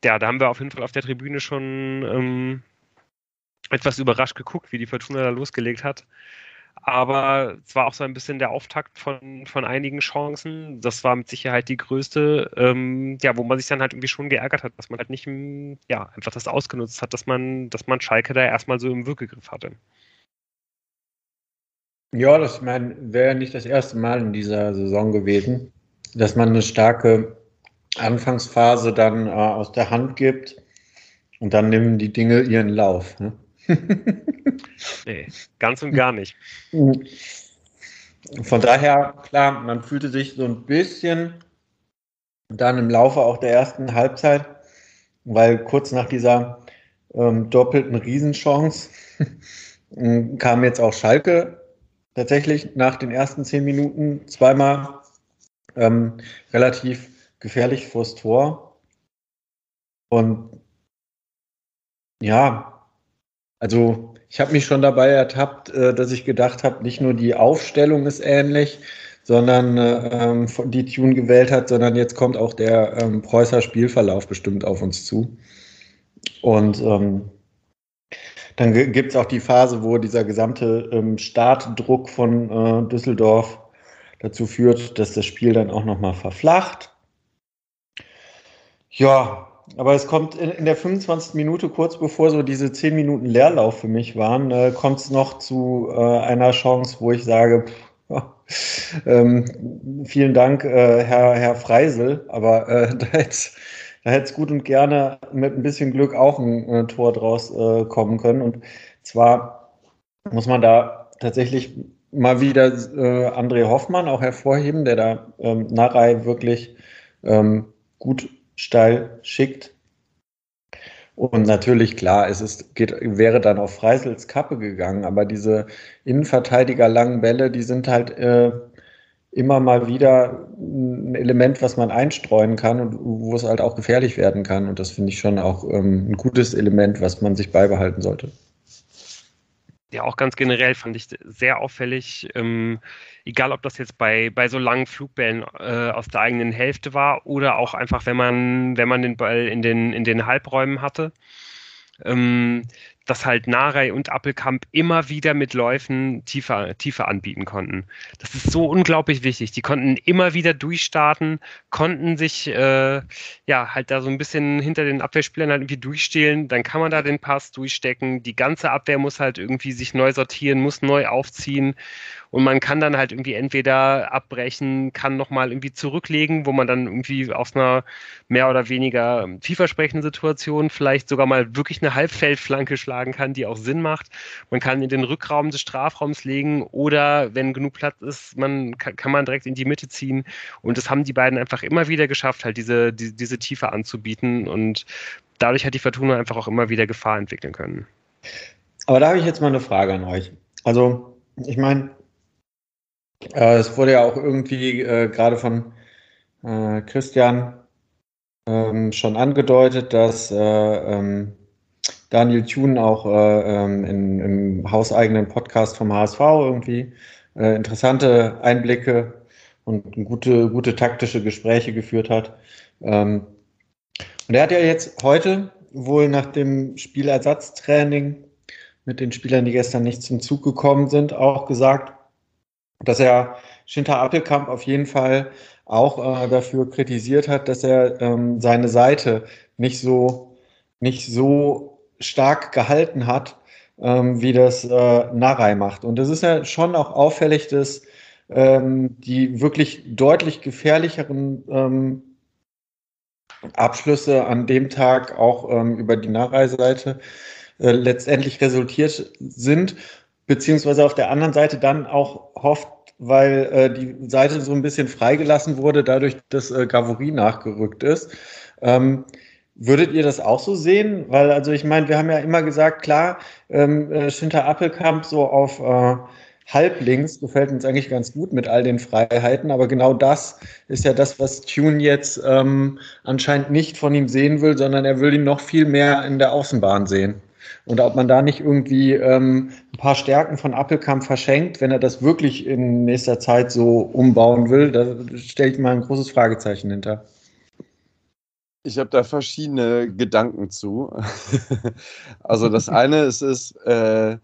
ja, da haben wir auf jeden Fall auf der Tribüne schon ähm, etwas überrascht geguckt, wie die Fortuna da losgelegt hat. Aber es war auch so ein bisschen der Auftakt von, von einigen Chancen. Das war mit Sicherheit die größte, ähm, ja, wo man sich dann halt irgendwie schon geärgert hat, dass man halt nicht, ja, einfach das ausgenutzt hat, dass man, dass man Schalke da erstmal so im Wirkegriff hatte. Ja, das wäre nicht das erste Mal in dieser Saison gewesen, dass man eine starke Anfangsphase dann äh, aus der Hand gibt und dann nehmen die Dinge ihren Lauf. Ne? Nee, ganz und gar nicht. Von daher, klar, man fühlte sich so ein bisschen dann im Laufe auch der ersten Halbzeit, weil kurz nach dieser ähm, doppelten Riesenchance kam jetzt auch Schalke tatsächlich nach den ersten zehn Minuten zweimal ähm, relativ gefährlich vors Tor. Und ja, also ich habe mich schon dabei ertappt, äh, dass ich gedacht habe, nicht nur die Aufstellung ist ähnlich, sondern äh, die Tune gewählt hat, sondern jetzt kommt auch der ähm, Preußer Spielverlauf bestimmt auf uns zu. Und ähm, dann gibt es auch die Phase, wo dieser gesamte ähm, Startdruck von äh, Düsseldorf dazu führt, dass das Spiel dann auch nochmal verflacht. Ja, aber es kommt in, in, der 25. Minute, kurz bevor so diese 10 Minuten Leerlauf für mich waren, äh, kommt es noch zu äh, einer Chance, wo ich sage, pff, ähm, vielen Dank, äh, Herr, Herr Freisel, aber äh, da hätte da es gut und gerne mit ein bisschen Glück auch ein äh, Tor draus äh, kommen können. Und zwar muss man da tatsächlich mal wieder André Hoffmann auch hervorheben, der da ähm, Narei wirklich ähm, gut steil schickt. Und natürlich, klar, es ist, geht, wäre dann auf Freisels Kappe gegangen, aber diese Innenverteidiger langen Bälle, die sind halt äh, immer mal wieder ein Element, was man einstreuen kann und wo es halt auch gefährlich werden kann. Und das finde ich schon auch ähm, ein gutes Element, was man sich beibehalten sollte ja auch ganz generell fand ich sehr auffällig, ähm, egal ob das jetzt bei, bei so langen Flugbällen äh, aus der eigenen Hälfte war oder auch einfach, wenn man, wenn man den Ball in den, in den Halbräumen hatte. Ähm, dass halt Narei und Appelkamp immer wieder mit Läufen tiefer, tiefer anbieten konnten. Das ist so unglaublich wichtig. Die konnten immer wieder durchstarten, konnten sich äh, ja halt da so ein bisschen hinter den Abwehrspielern halt irgendwie durchstehlen. Dann kann man da den Pass durchstecken. Die ganze Abwehr muss halt irgendwie sich neu sortieren, muss neu aufziehen. Und man kann dann halt irgendwie entweder abbrechen, kann nochmal irgendwie zurücklegen, wo man dann irgendwie aus einer mehr oder weniger vielversprechenden Situation vielleicht sogar mal wirklich eine Halbfeldflanke schlagen kann, die auch Sinn macht. Man kann in den Rückraum des Strafraums legen oder wenn genug Platz ist, man kann, kann man direkt in die Mitte ziehen. Und das haben die beiden einfach immer wieder geschafft, halt diese, die, diese Tiefe anzubieten. Und dadurch hat die Fortuna einfach auch immer wieder Gefahr entwickeln können. Aber da habe ich jetzt mal eine Frage an euch. Also, ich meine, es wurde ja auch irgendwie äh, gerade von äh, Christian ähm, schon angedeutet, dass äh, ähm, Daniel Thune auch äh, ähm, in, im hauseigenen Podcast vom HSV irgendwie äh, interessante Einblicke und gute, gute taktische Gespräche geführt hat. Ähm, und er hat ja jetzt heute wohl nach dem Spielersatztraining mit den Spielern, die gestern nicht zum Zug gekommen sind, auch gesagt, dass er Schinter Appelkamp auf jeden Fall auch äh, dafür kritisiert hat, dass er ähm, seine Seite nicht so, nicht so stark gehalten hat, ähm, wie das äh, Narei macht. Und das ist ja schon auch auffällig, dass ähm, die wirklich deutlich gefährlicheren ähm, Abschlüsse an dem Tag auch ähm, über die Narei-Seite äh, letztendlich resultiert sind, beziehungsweise auf der anderen Seite dann auch hofft, weil äh, die Seite so ein bisschen freigelassen wurde, dadurch, dass äh, Gavory nachgerückt ist. Ähm, würdet ihr das auch so sehen? Weil, also ich meine, wir haben ja immer gesagt, klar, ähm, äh, Schinter Appelkamp so auf äh, halblinks gefällt uns eigentlich ganz gut mit all den Freiheiten, aber genau das ist ja das, was Tune jetzt ähm, anscheinend nicht von ihm sehen will, sondern er will ihn noch viel mehr in der Außenbahn sehen. Und ob man da nicht irgendwie ähm, ein paar Stärken von Appelkamp verschenkt, wenn er das wirklich in nächster Zeit so umbauen will, da stelle ich mal ein großes Fragezeichen hinter. Ich habe da verschiedene Gedanken zu. also das eine ist, ist äh,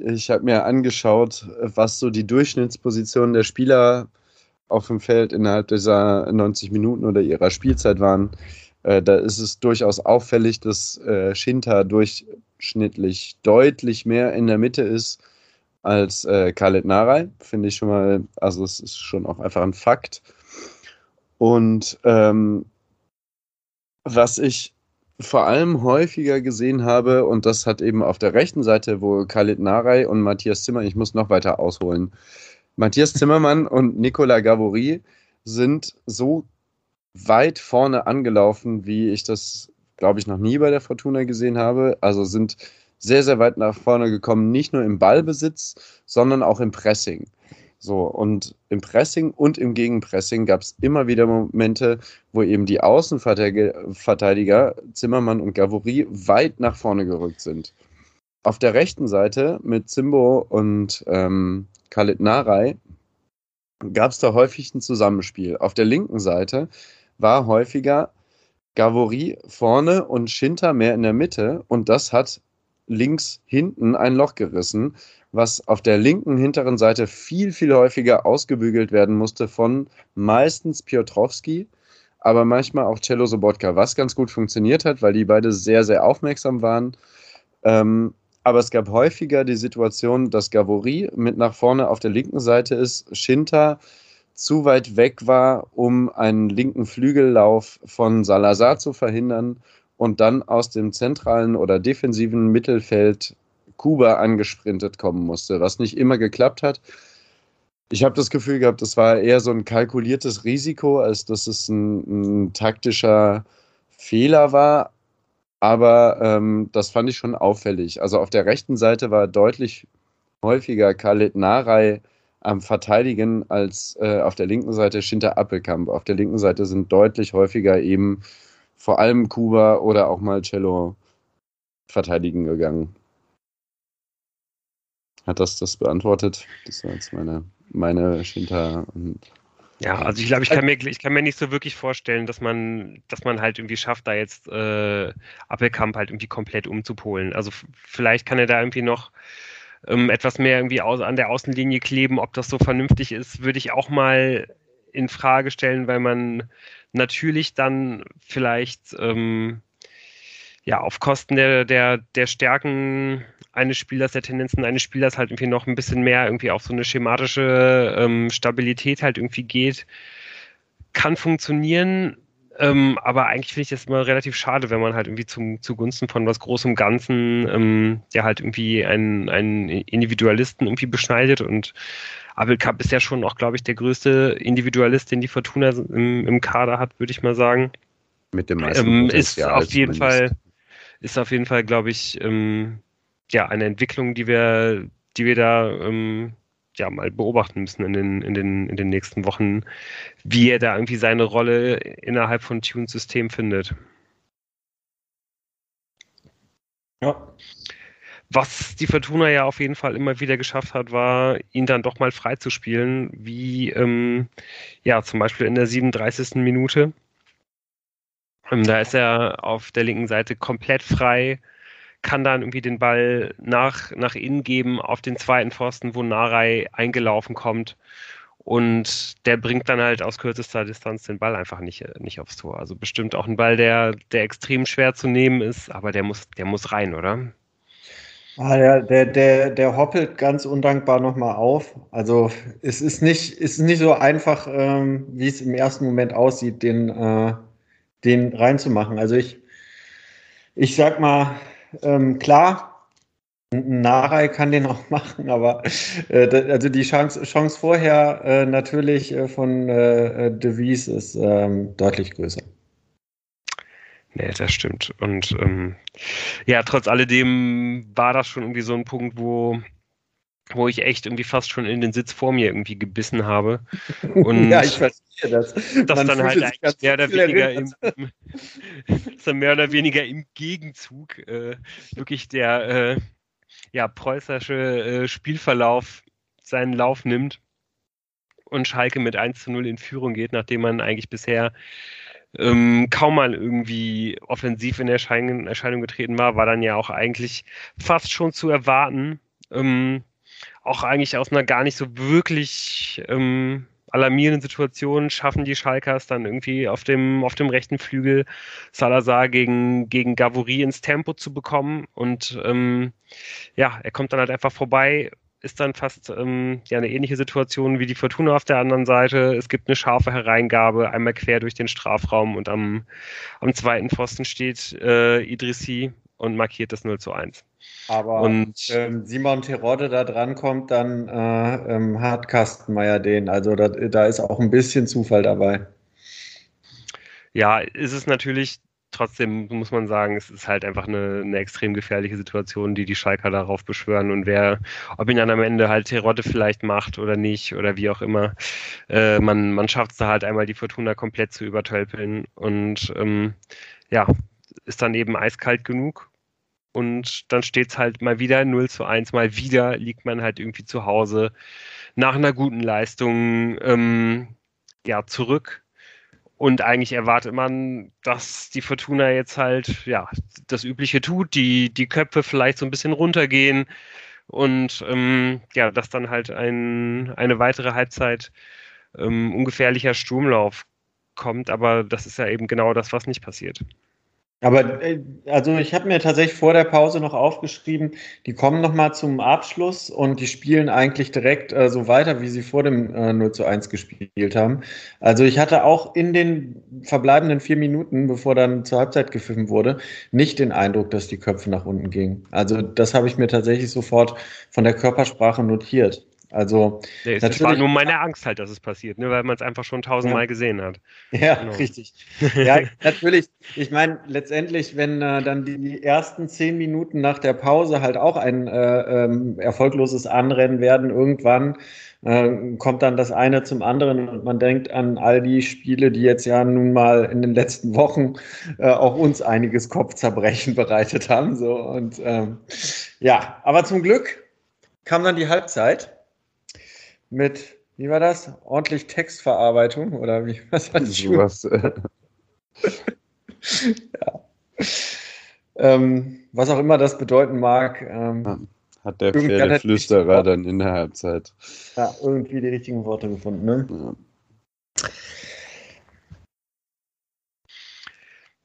ich habe mir angeschaut, was so die Durchschnittspositionen der Spieler auf dem Feld innerhalb dieser 90 Minuten oder ihrer Spielzeit waren. Äh, da ist es durchaus auffällig, dass äh, Shinta durchschnittlich deutlich mehr in der Mitte ist als äh, Khaled Naray. Finde ich schon mal, also es ist schon auch einfach ein Fakt. Und ähm, was ich vor allem häufiger gesehen habe, und das hat eben auf der rechten Seite, wo Khalid Narei und Matthias Zimmer, ich muss noch weiter ausholen, Matthias Zimmermann und Nicola Gavory sind so weit vorne angelaufen, wie ich das, glaube ich, noch nie bei der Fortuna gesehen habe. Also sind sehr, sehr weit nach vorne gekommen, nicht nur im Ballbesitz, sondern auch im Pressing. So, und im Pressing und im Gegenpressing gab es immer wieder Momente, wo eben die Außenverteidiger Zimmermann und Gavory weit nach vorne gerückt sind. Auf der rechten Seite mit Zimbo und ähm, Khalid Naray gab es da häufig ein Zusammenspiel. Auf der linken Seite war häufiger Gavory vorne und Schinter mehr in der Mitte und das hat links hinten ein Loch gerissen, was auf der linken hinteren Seite viel, viel häufiger ausgebügelt werden musste von meistens Piotrowski, aber manchmal auch Cello Sobotka, was ganz gut funktioniert hat, weil die beide sehr, sehr aufmerksam waren. Ähm, aber es gab häufiger die Situation, dass Gavory mit nach vorne auf der linken Seite ist, Schinter zu weit weg war, um einen linken Flügellauf von Salazar zu verhindern und dann aus dem zentralen oder defensiven Mittelfeld Kuba angesprintet kommen musste, was nicht immer geklappt hat. Ich habe das Gefühl gehabt, das war eher so ein kalkuliertes Risiko, als dass es ein, ein taktischer Fehler war. Aber ähm, das fand ich schon auffällig. Also auf der rechten Seite war deutlich häufiger Khaled Narei am Verteidigen als äh, auf der linken Seite Schinter Appelkamp. Auf der linken Seite sind deutlich häufiger eben vor allem Kuba oder auch mal Cello verteidigen gegangen. Hat das das beantwortet? Das war jetzt meine, meine Shinta und ja, also ich glaube, ich kann mir ich kann mir nicht so wirklich vorstellen, dass man, dass man halt irgendwie schafft, da jetzt äh, Appelkamp halt irgendwie komplett umzupolen. Also vielleicht kann er da irgendwie noch ähm, etwas mehr irgendwie aus, an der Außenlinie kleben. Ob das so vernünftig ist, würde ich auch mal in Frage stellen, weil man natürlich dann vielleicht ähm, ja auf Kosten der, der, der Stärken eines Spielers, der Tendenzen eines Spielers halt irgendwie noch ein bisschen mehr irgendwie auf so eine schematische ähm, Stabilität halt irgendwie geht, kann funktionieren. Ähm, aber eigentlich finde ich das immer relativ schade, wenn man halt irgendwie zum, zugunsten von was Großem Ganzen, ähm, ja halt irgendwie einen, einen Individualisten irgendwie beschneidet und Abel Cup ist ja schon auch, glaube ich, der größte Individualist, den die Fortuna im, im Kader hat, würde ich mal sagen. Mit dem meisten ähm, ist auf jeden Fall, ist auf jeden Fall, glaube ich, ähm, ja, eine Entwicklung, die wir, die wir da ähm, ja mal beobachten müssen in den, in den, in den nächsten Wochen, wie er da irgendwie seine Rolle innerhalb von Tunes System findet. Ja. Was die Fortuna ja auf jeden Fall immer wieder geschafft hat, war, ihn dann doch mal frei zu spielen, wie ähm, ja zum Beispiel in der 37. Minute. Ähm, da ist er auf der linken Seite komplett frei, kann dann irgendwie den Ball nach, nach innen geben auf den zweiten Pfosten, wo Narei eingelaufen kommt. Und der bringt dann halt aus kürzester Distanz den Ball einfach nicht, nicht aufs Tor. Also bestimmt auch ein Ball, der, der extrem schwer zu nehmen ist, aber der muss, der muss rein, oder? Ah, der, der, der, der hoppelt ganz undankbar nochmal auf. Also es ist nicht, ist nicht so einfach, ähm, wie es im ersten Moment aussieht, den, äh, den reinzumachen. Also ich, ich sag mal, ähm, klar, Narei kann den auch machen, aber äh, also die Chance, Chance vorher äh, natürlich äh, von äh, De Vries ist ähm, deutlich größer. Nee, das stimmt. Und ähm, ja, trotz alledem war das schon irgendwie so ein Punkt, wo, wo ich echt irgendwie fast schon in den Sitz vor mir irgendwie gebissen habe. Und ja, ich verstehe das. Das dann halt eigentlich mehr oder weniger im, dann mehr oder weniger im Gegenzug äh, wirklich der äh, ja, preußische äh, Spielverlauf seinen Lauf nimmt und Schalke mit 1 zu 0 in Führung geht, nachdem man eigentlich bisher ähm, kaum mal irgendwie offensiv in Erscheinung, Erscheinung getreten war, war dann ja auch eigentlich fast schon zu erwarten. Ähm, auch eigentlich aus einer gar nicht so wirklich ähm, alarmierenden Situation schaffen die Schalkers dann irgendwie auf dem, auf dem rechten Flügel Salazar gegen, gegen Gavouri ins Tempo zu bekommen. Und ähm, ja, er kommt dann halt einfach vorbei, ist dann fast ähm, ja, eine ähnliche Situation wie die Fortuna auf der anderen Seite. Es gibt eine scharfe Hereingabe, einmal quer durch den Strafraum und am, am zweiten Pfosten steht äh, Idrissi und markiert das 0 zu 1. Aber und, ähm, Simon Terodde da dran kommt, dann äh, ähm, hat Kastenmeier den. Also da, da ist auch ein bisschen Zufall dabei. Ja, ist es natürlich trotzdem muss man sagen, es ist halt einfach eine, eine, extrem gefährliche Situation, die die Schalker darauf beschwören und wer, ob ihn dann am Ende halt Terodde vielleicht macht oder nicht oder wie auch immer, äh, man, man schafft es da halt einmal die Fortuna komplett zu übertölpeln und ähm, ja, ist dann eben eiskalt genug und dann steht es halt mal wieder 0 zu 1, mal wieder liegt man halt irgendwie zu Hause nach einer guten Leistung ähm, ja, zurück und eigentlich erwartet man, dass die Fortuna jetzt halt ja das Übliche tut, die, die Köpfe vielleicht so ein bisschen runtergehen und ähm, ja, dass dann halt ein, eine weitere Halbzeit ähm, ungefährlicher Sturmlauf kommt. Aber das ist ja eben genau das, was nicht passiert. Aber äh, also ich habe mir tatsächlich vor der Pause noch aufgeschrieben, die kommen nochmal zum Abschluss und die spielen eigentlich direkt äh, so weiter, wie sie vor dem äh, 0 zu 1 gespielt haben. Also ich hatte auch in den verbleibenden vier Minuten, bevor dann zur Halbzeit gepfiffen wurde, nicht den Eindruck, dass die Köpfe nach unten gingen. Also das habe ich mir tatsächlich sofort von der Körpersprache notiert. Also nee, es war nur meine Angst halt, dass es passiert, ne, weil man es einfach schon tausendmal ja. gesehen hat. Ja, genau. richtig. Ja, natürlich. Ich meine, letztendlich, wenn äh, dann die, die, ersten zehn Minuten nach der Pause halt auch ein äh, ähm, erfolgloses Anrennen werden, irgendwann äh, kommt dann das eine zum anderen und man denkt an all die Spiele, die jetzt ja nun mal in den letzten Wochen äh, auch uns einiges Kopfzerbrechen bereitet haben. So und ähm, ja, aber zum Glück kam dann die Halbzeit mit, wie war das? Ordentlich Textverarbeitung oder wie? Was hat Sowas. Äh. ja. Ähm, was auch immer das bedeuten mag. Ähm, hat der Pferdeflüsterer dann in der Halbzeit. Ja, irgendwie die richtigen Worte gefunden, ne? Ja.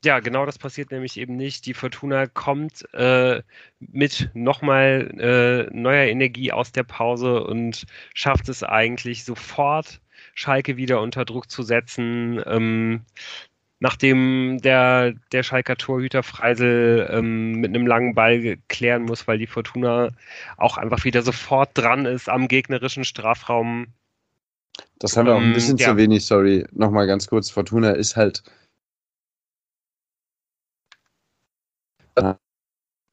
Ja, genau das passiert nämlich eben nicht. Die Fortuna kommt äh, mit nochmal äh, neuer Energie aus der Pause und schafft es eigentlich sofort, Schalke wieder unter Druck zu setzen. Ähm, nachdem der, der Schalker Torhüter Freisel ähm, mit einem langen Ball klären muss, weil die Fortuna auch einfach wieder sofort dran ist am gegnerischen Strafraum. Das haben wir auch ein ähm, bisschen ja. zu wenig, sorry. Nochmal ganz kurz, Fortuna ist halt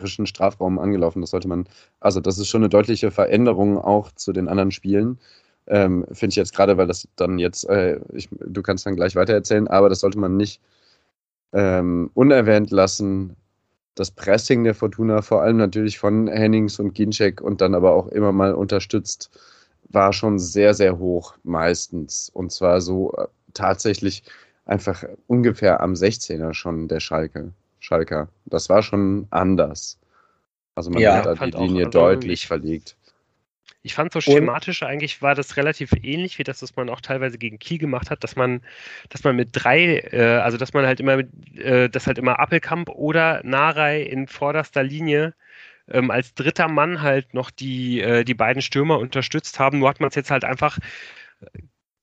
Strafraum angelaufen. Das sollte man, also das ist schon eine deutliche Veränderung auch zu den anderen Spielen. Ähm, Finde ich jetzt gerade, weil das dann jetzt, äh, ich, du kannst dann gleich weitererzählen, aber das sollte man nicht ähm, unerwähnt lassen. Das Pressing der Fortuna, vor allem natürlich von Hennings und Ginczek und dann aber auch immer mal unterstützt, war schon sehr, sehr hoch meistens. Und zwar so äh, tatsächlich einfach ungefähr am 16er schon der Schalke, Schalker. Das war schon anders. Also man ja, hat da die Linie auch, also deutlich verlegt. Ich fand so schematisch eigentlich war das relativ ähnlich wie das, was man auch teilweise gegen Kiel gemacht hat, dass man, dass man mit drei, äh, also dass man halt immer mit, äh, dass halt immer Appelkamp oder Narei in vorderster Linie ähm, als dritter Mann halt noch die, äh, die beiden Stürmer unterstützt haben. Nur hat man es jetzt halt einfach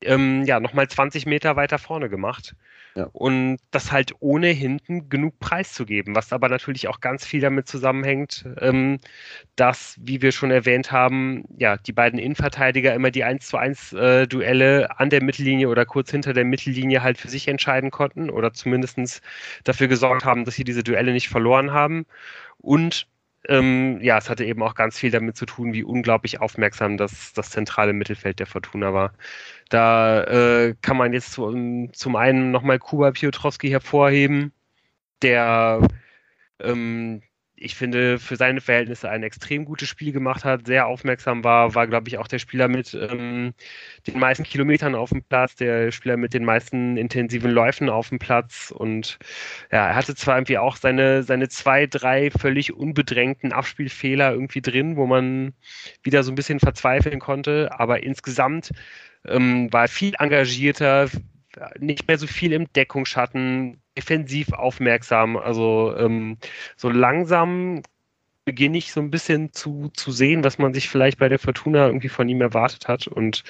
ähm, ja, nochmal 20 Meter weiter vorne gemacht. Ja. Und das halt ohne hinten genug Preis zu geben, was aber natürlich auch ganz viel damit zusammenhängt, ähm, dass, wie wir schon erwähnt haben, ja, die beiden Innenverteidiger immer die 1 zu 1 äh, Duelle an der Mittellinie oder kurz hinter der Mittellinie halt für sich entscheiden konnten oder zumindest dafür gesorgt haben, dass sie diese Duelle nicht verloren haben. Und ähm, ja, es hatte eben auch ganz viel damit zu tun, wie unglaublich aufmerksam das, das zentrale Mittelfeld der Fortuna war. Da äh, kann man jetzt zum, zum einen nochmal Kuba Piotrowski hervorheben, der ähm, ich finde, für seine Verhältnisse ein extrem gutes Spiel gemacht hat, sehr aufmerksam war, war, glaube ich, auch der Spieler mit ähm, den meisten Kilometern auf dem Platz, der Spieler mit den meisten intensiven Läufen auf dem Platz. Und ja, er hatte zwar irgendwie auch seine, seine zwei, drei völlig unbedrängten Abspielfehler irgendwie drin, wo man wieder so ein bisschen verzweifeln konnte, aber insgesamt ähm, war er viel engagierter, nicht mehr so viel im Deckungsschatten, defensiv aufmerksam. Also ähm, so langsam beginne ich so ein bisschen zu, zu sehen, was man sich vielleicht bei der Fortuna irgendwie von ihm erwartet hat. Und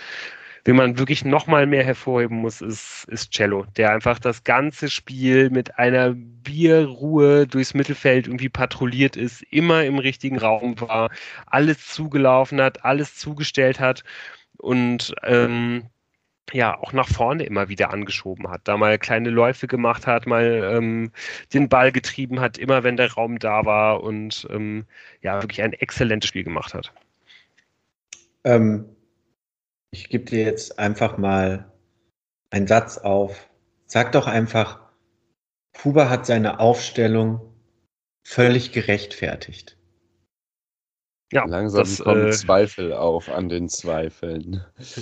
wenn man wirklich nochmal mehr hervorheben muss, ist, ist Cello, der einfach das ganze Spiel mit einer Bierruhe durchs Mittelfeld irgendwie patrouilliert ist, immer im richtigen Raum war, alles zugelaufen hat, alles zugestellt hat und ähm, ja auch nach vorne immer wieder angeschoben hat, da mal kleine Läufe gemacht hat, mal ähm, den Ball getrieben hat, immer wenn der Raum da war und ähm, ja wirklich ein exzellentes Spiel gemacht hat. Ähm, ich gebe dir jetzt einfach mal einen Satz auf. Sag doch einfach, Huber hat seine Aufstellung völlig gerechtfertigt. Ja, Langsam das, kommen äh, Zweifel auf an den Zweifeln.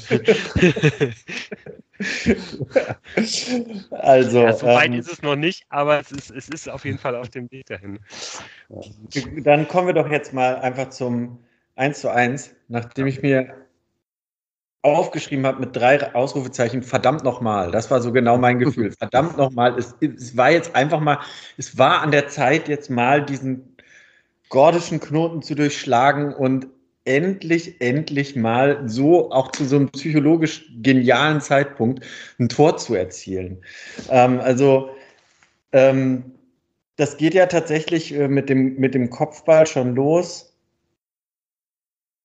also, ja, so weit ähm, ist es noch nicht, aber es ist, es ist auf jeden Fall auf dem Weg dahin. Dann kommen wir doch jetzt mal einfach zum 1 zu 1, nachdem ich mir aufgeschrieben habe mit drei Ausrufezeichen, verdammt nochmal. Das war so genau mein Gefühl. Verdammt nochmal. Es, es war jetzt einfach mal, es war an der Zeit, jetzt mal diesen gordischen Knoten zu durchschlagen und endlich, endlich mal so auch zu so einem psychologisch genialen Zeitpunkt ein Tor zu erzielen. Ähm, also ähm, das geht ja tatsächlich äh, mit, dem, mit dem Kopfball schon los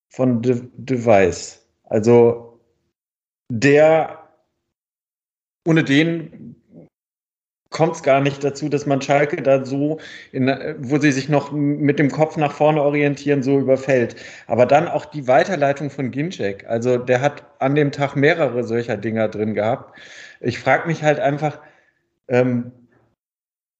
von De, De Weiss. Also der, ohne den kommt es gar nicht dazu, dass man Schalke da so, in, wo sie sich noch mit dem Kopf nach vorne orientieren, so überfällt. Aber dann auch die Weiterleitung von Ginczek. Also der hat an dem Tag mehrere solcher Dinger drin gehabt. Ich frage mich halt einfach, ähm,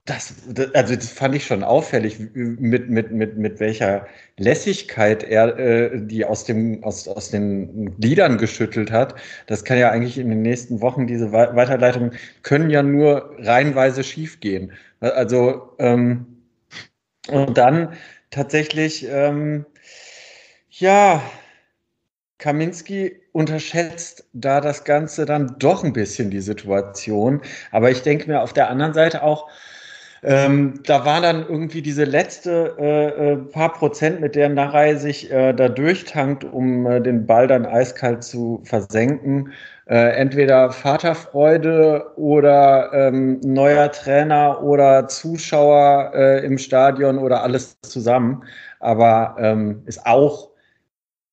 das, also das fand ich schon auffällig, mit, mit, mit, mit welcher Lässigkeit er äh, die aus, dem, aus, aus den Gliedern geschüttelt hat. Das kann ja eigentlich in den nächsten Wochen, diese Weiterleitungen können ja nur reihenweise schiefgehen. Also, ähm, und dann tatsächlich, ähm, ja, Kaminski unterschätzt da das Ganze dann doch ein bisschen die Situation. Aber ich denke mir auf der anderen Seite auch, Ähm, da war dann irgendwie diese letzte äh, äh, paar Prozent, mit der Narei sich äh, da durchtankt, um äh, den Ball dann eiskalt zu versenken. Äh, entweder Vaterfreude oder ähm, neuer Trainer oder Zuschauer äh, im Stadion oder alles zusammen. Aber ähm, ist auch,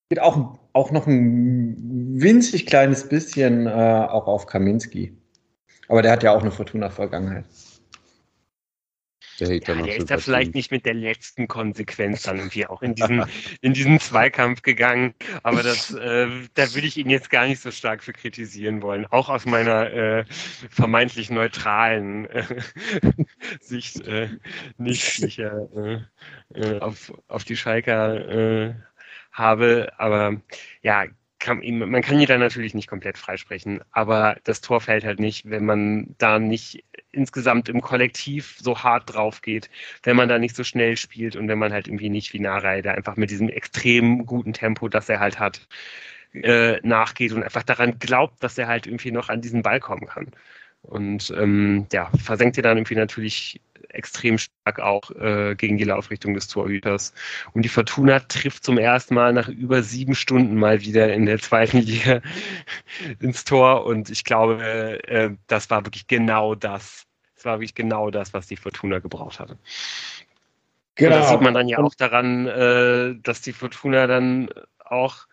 geht auch, auch noch ein winzig kleines bisschen auch auf Kaminski. Aber der hat ja auch eine Fortuna-Vergangenheit. Der, ja, der ist da vielleicht nicht mit der letzten Konsequenz dann irgendwie auch in diesen, in diesen Zweikampf gegangen. Aber das, äh, da würde ich ihn jetzt gar nicht so stark für kritisieren wollen. Auch aus meiner äh, vermeintlich neutralen äh, Sicht äh, nicht sicher äh, äh, auf, auf die Schalker habe. Aber ja, kann, man kann ihn da natürlich nicht komplett freisprechen, aber das Tor fällt halt nicht, wenn man da nicht insgesamt im Kollektiv so hart drauf geht, wenn man da nicht so schnell spielt und wenn man halt irgendwie nicht wie Narei, da einfach mit diesem extrem guten Tempo, das er halt hat, äh, nachgeht und einfach daran glaubt, dass er halt irgendwie noch an diesen Ball kommen kann. Und ähm, ja, versenkt ihr dann irgendwie natürlich extrem stark auch äh, gegen die Laufrichtung des Torhüters. Und die Fortuna trifft zum ersten Mal nach über sieben Stunden mal wieder in der zweiten Liga ins Tor. Und ich glaube, äh, das war wirklich genau das. Das war wirklich genau das, was die Fortuna gebraucht hatte. Genau. Und das sieht man dann ja auch daran, äh, dass die Fortuna dann auch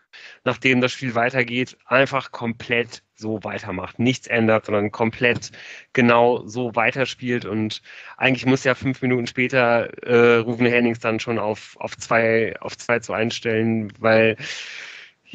nachdem das Spiel weitergeht, einfach komplett so weitermacht, nichts ändert, sondern komplett genau so weiterspielt. Und eigentlich muss ja fünf Minuten später äh, Rufen Hennings dann schon auf, auf zwei, auf zwei zu einstellen, weil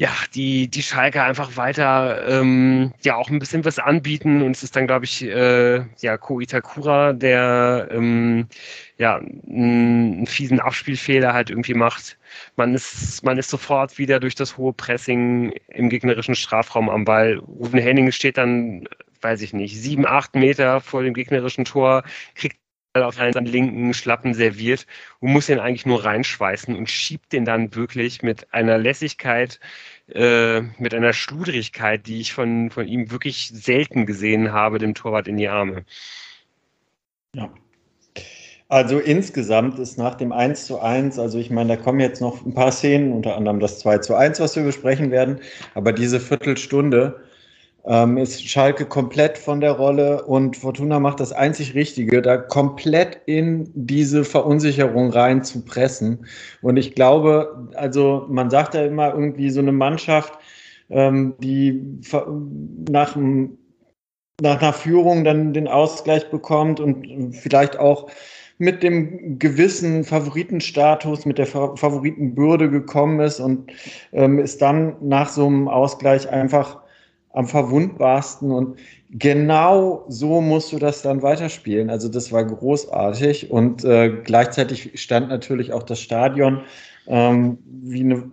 ja, die, die Schalke einfach weiter ähm, ja auch ein bisschen was anbieten und es ist dann, glaube ich, äh, ja, Ko Itakura, der ähm, ja einen fiesen Abspielfehler halt irgendwie macht. Man ist, man ist sofort wieder durch das hohe Pressing im gegnerischen Strafraum am Ball. Rufen Henning steht dann, weiß ich nicht, sieben, acht Meter vor dem gegnerischen Tor, kriegt auf seinen linken Schlappen serviert und muss den eigentlich nur reinschweißen und schiebt den dann wirklich mit einer Lässigkeit, äh, mit einer Schludrigkeit, die ich von, von ihm wirklich selten gesehen habe, dem Torwart in die Arme. Ja. Also insgesamt ist nach dem 1 zu 1, also ich meine, da kommen jetzt noch ein paar Szenen, unter anderem das 2 zu 1, was wir besprechen werden, aber diese Viertelstunde ähm, ist Schalke komplett von der Rolle und Fortuna macht das einzig Richtige, da komplett in diese Verunsicherung rein zu pressen. Und ich glaube, also man sagt ja immer irgendwie so eine Mannschaft, ähm, die nach, nach einer Führung dann den Ausgleich bekommt und vielleicht auch mit dem gewissen Favoritenstatus, mit der Favoritenbürde gekommen ist und ähm, ist dann nach so einem Ausgleich einfach am verwundbarsten und genau so musst du das dann weiterspielen. Also das war großartig und äh, gleichzeitig stand natürlich auch das Stadion ähm, wie eine,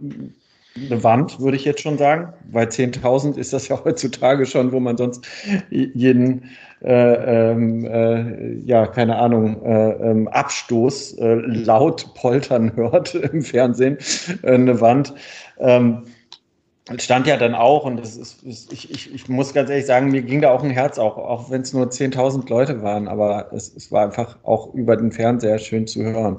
eine Wand, würde ich jetzt schon sagen. Bei 10.000 ist das ja heutzutage schon, wo man sonst jeden, äh, ähm, äh, ja, keine Ahnung, äh, ähm, Abstoß äh, laut poltern hört im Fernsehen, äh, eine Wand. Ähm, stand ja dann auch, und das ist, ich, ich, ich muss ganz ehrlich sagen, mir ging da auch ein Herz auch, auch wenn es nur 10.000 Leute waren, aber es, es war einfach auch über den Fernseher schön zu hören.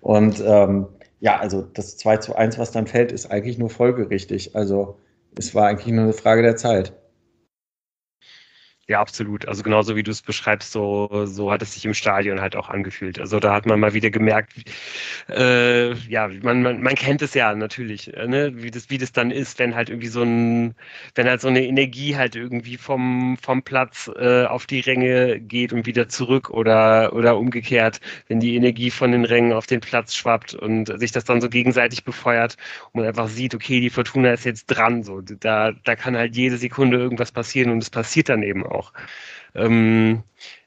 Und ähm, ja, also das 2 zu 1, was dann fällt, ist eigentlich nur folgerichtig. Also es war eigentlich nur eine Frage der Zeit. Ja, absolut. Also genauso wie du es beschreibst, so, so hat es sich im Stadion halt auch angefühlt. Also da hat man mal wieder gemerkt, äh, ja, man, man, man kennt es ja natürlich, äh, ne? wie, das, wie das dann ist, wenn halt irgendwie so ein, wenn halt so eine Energie halt irgendwie vom, vom Platz äh, auf die Ränge geht und wieder zurück oder, oder umgekehrt, wenn die Energie von den Rängen auf den Platz schwappt und sich das dann so gegenseitig befeuert und man einfach sieht, okay, die Fortuna ist jetzt dran, so, da, da kann halt jede Sekunde irgendwas passieren und es passiert dann eben auch. Ähm,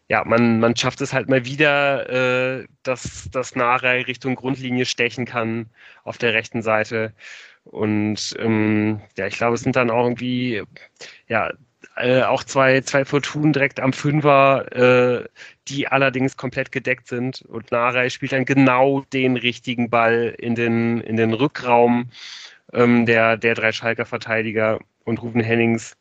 ja, man, man schafft es halt mal wieder, äh, dass das Nare Richtung Grundlinie stechen kann auf der rechten Seite. Und ähm, ja, ich glaube, es sind dann auch irgendwie, ja, äh, auch zwei, zwei Fortunen direkt am Fünfer, äh, die allerdings komplett gedeckt sind. Und Narei spielt dann genau den richtigen Ball in den, in den Rückraum ähm, der, der drei Schalker Verteidiger und Rufen Hennings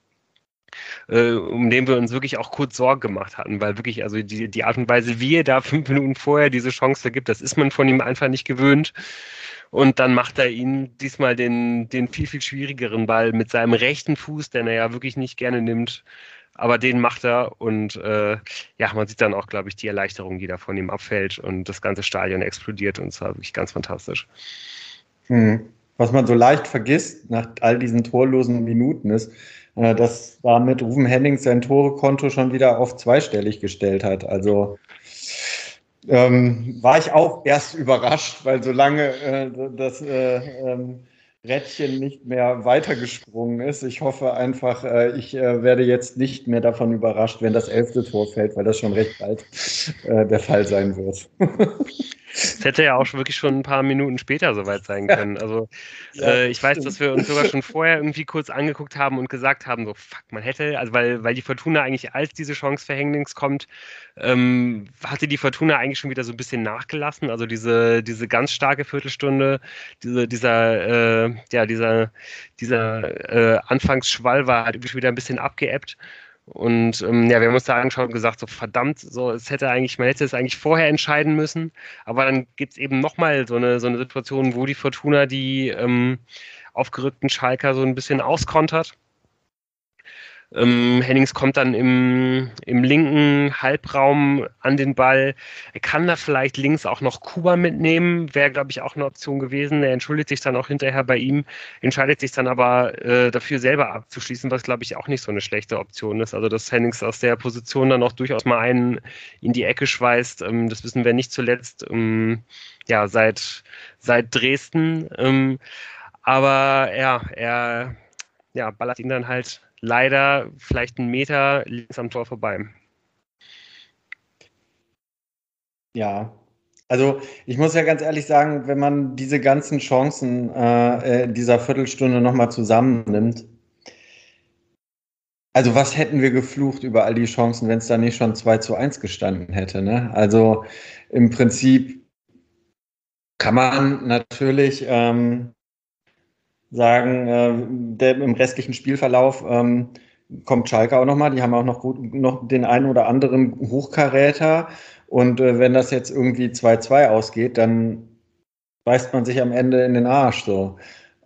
äh, um den wir uns wirklich auch kurz Sorgen gemacht hatten, weil wirklich, also die, die Art und Weise, wie er da fünf Minuten vorher diese Chance gibt, das ist man von ihm einfach nicht gewöhnt. Und dann macht er ihn diesmal den, den viel, viel schwierigeren Ball mit seinem rechten Fuß, den er ja wirklich nicht gerne nimmt. Aber den macht er und äh, ja, man sieht dann auch, glaube ich, die Erleichterung, die da von ihm abfällt und das ganze Stadion explodiert und es war wirklich ganz fantastisch. Mhm. Was man so leicht vergisst nach all diesen torlosen Minuten ist, dass damit Ruben Hennings sein Torekonto schon wieder auf zweistellig gestellt hat. Also ähm, war ich auch erst überrascht, weil solange äh, das äh, ähm, Rädchen nicht mehr weitergesprungen ist, ich hoffe einfach, äh, ich äh, werde jetzt nicht mehr davon überrascht, wenn das elfte Tor fällt, weil das schon recht bald äh, der Fall sein wird. Es hätte ja auch wirklich schon ein paar Minuten später soweit sein können. Also ja, äh, ich weiß, dass wir uns sogar schon vorher irgendwie kurz angeguckt haben und gesagt haben, so fuck, man hätte, also weil, weil die Fortuna eigentlich als diese Chance für Hängnings kommt, ähm, hatte die Fortuna eigentlich schon wieder so ein bisschen nachgelassen. Also diese, diese ganz starke Viertelstunde, diese, dieser, äh, ja, dieser, dieser äh, Anfangsschwall war halt wieder ein bisschen abgeebbt. Und ähm, ja, wir haben uns da angeschaut und gesagt, so verdammt, so es hätte eigentlich, man hätte es eigentlich vorher entscheiden müssen. Aber dann gibt es eben nochmal so eine, so eine Situation, wo die Fortuna die ähm, aufgerückten Schalker so ein bisschen auskontert. Ähm, Hennings kommt dann im, im linken Halbraum an den Ball. Er kann da vielleicht links auch noch Kuba mitnehmen, wäre, glaube ich, auch eine Option gewesen. Er entschuldigt sich dann auch hinterher bei ihm, entscheidet sich dann aber äh, dafür selber abzuschließen, was, glaube ich, auch nicht so eine schlechte Option ist. Also, dass Hennings aus der Position dann auch durchaus mal einen in die Ecke schweißt, ähm, das wissen wir nicht zuletzt, ähm, ja, seit, seit Dresden. Ähm, aber ja, er ja, ballert ihn dann halt leider vielleicht einen Meter links am Tor vorbei. Ja, also ich muss ja ganz ehrlich sagen, wenn man diese ganzen Chancen äh, dieser Viertelstunde nochmal zusammennimmt, also was hätten wir geflucht über all die Chancen, wenn es da nicht schon 2 zu 1 gestanden hätte. Ne? Also im Prinzip kann man natürlich ähm, sagen, äh, der, im restlichen Spielverlauf ähm, kommt Schalke auch nochmal. Die haben auch noch, gut, noch den einen oder anderen Hochkaräter. Und äh, wenn das jetzt irgendwie 2-2 ausgeht, dann beißt man sich am Ende in den Arsch. So.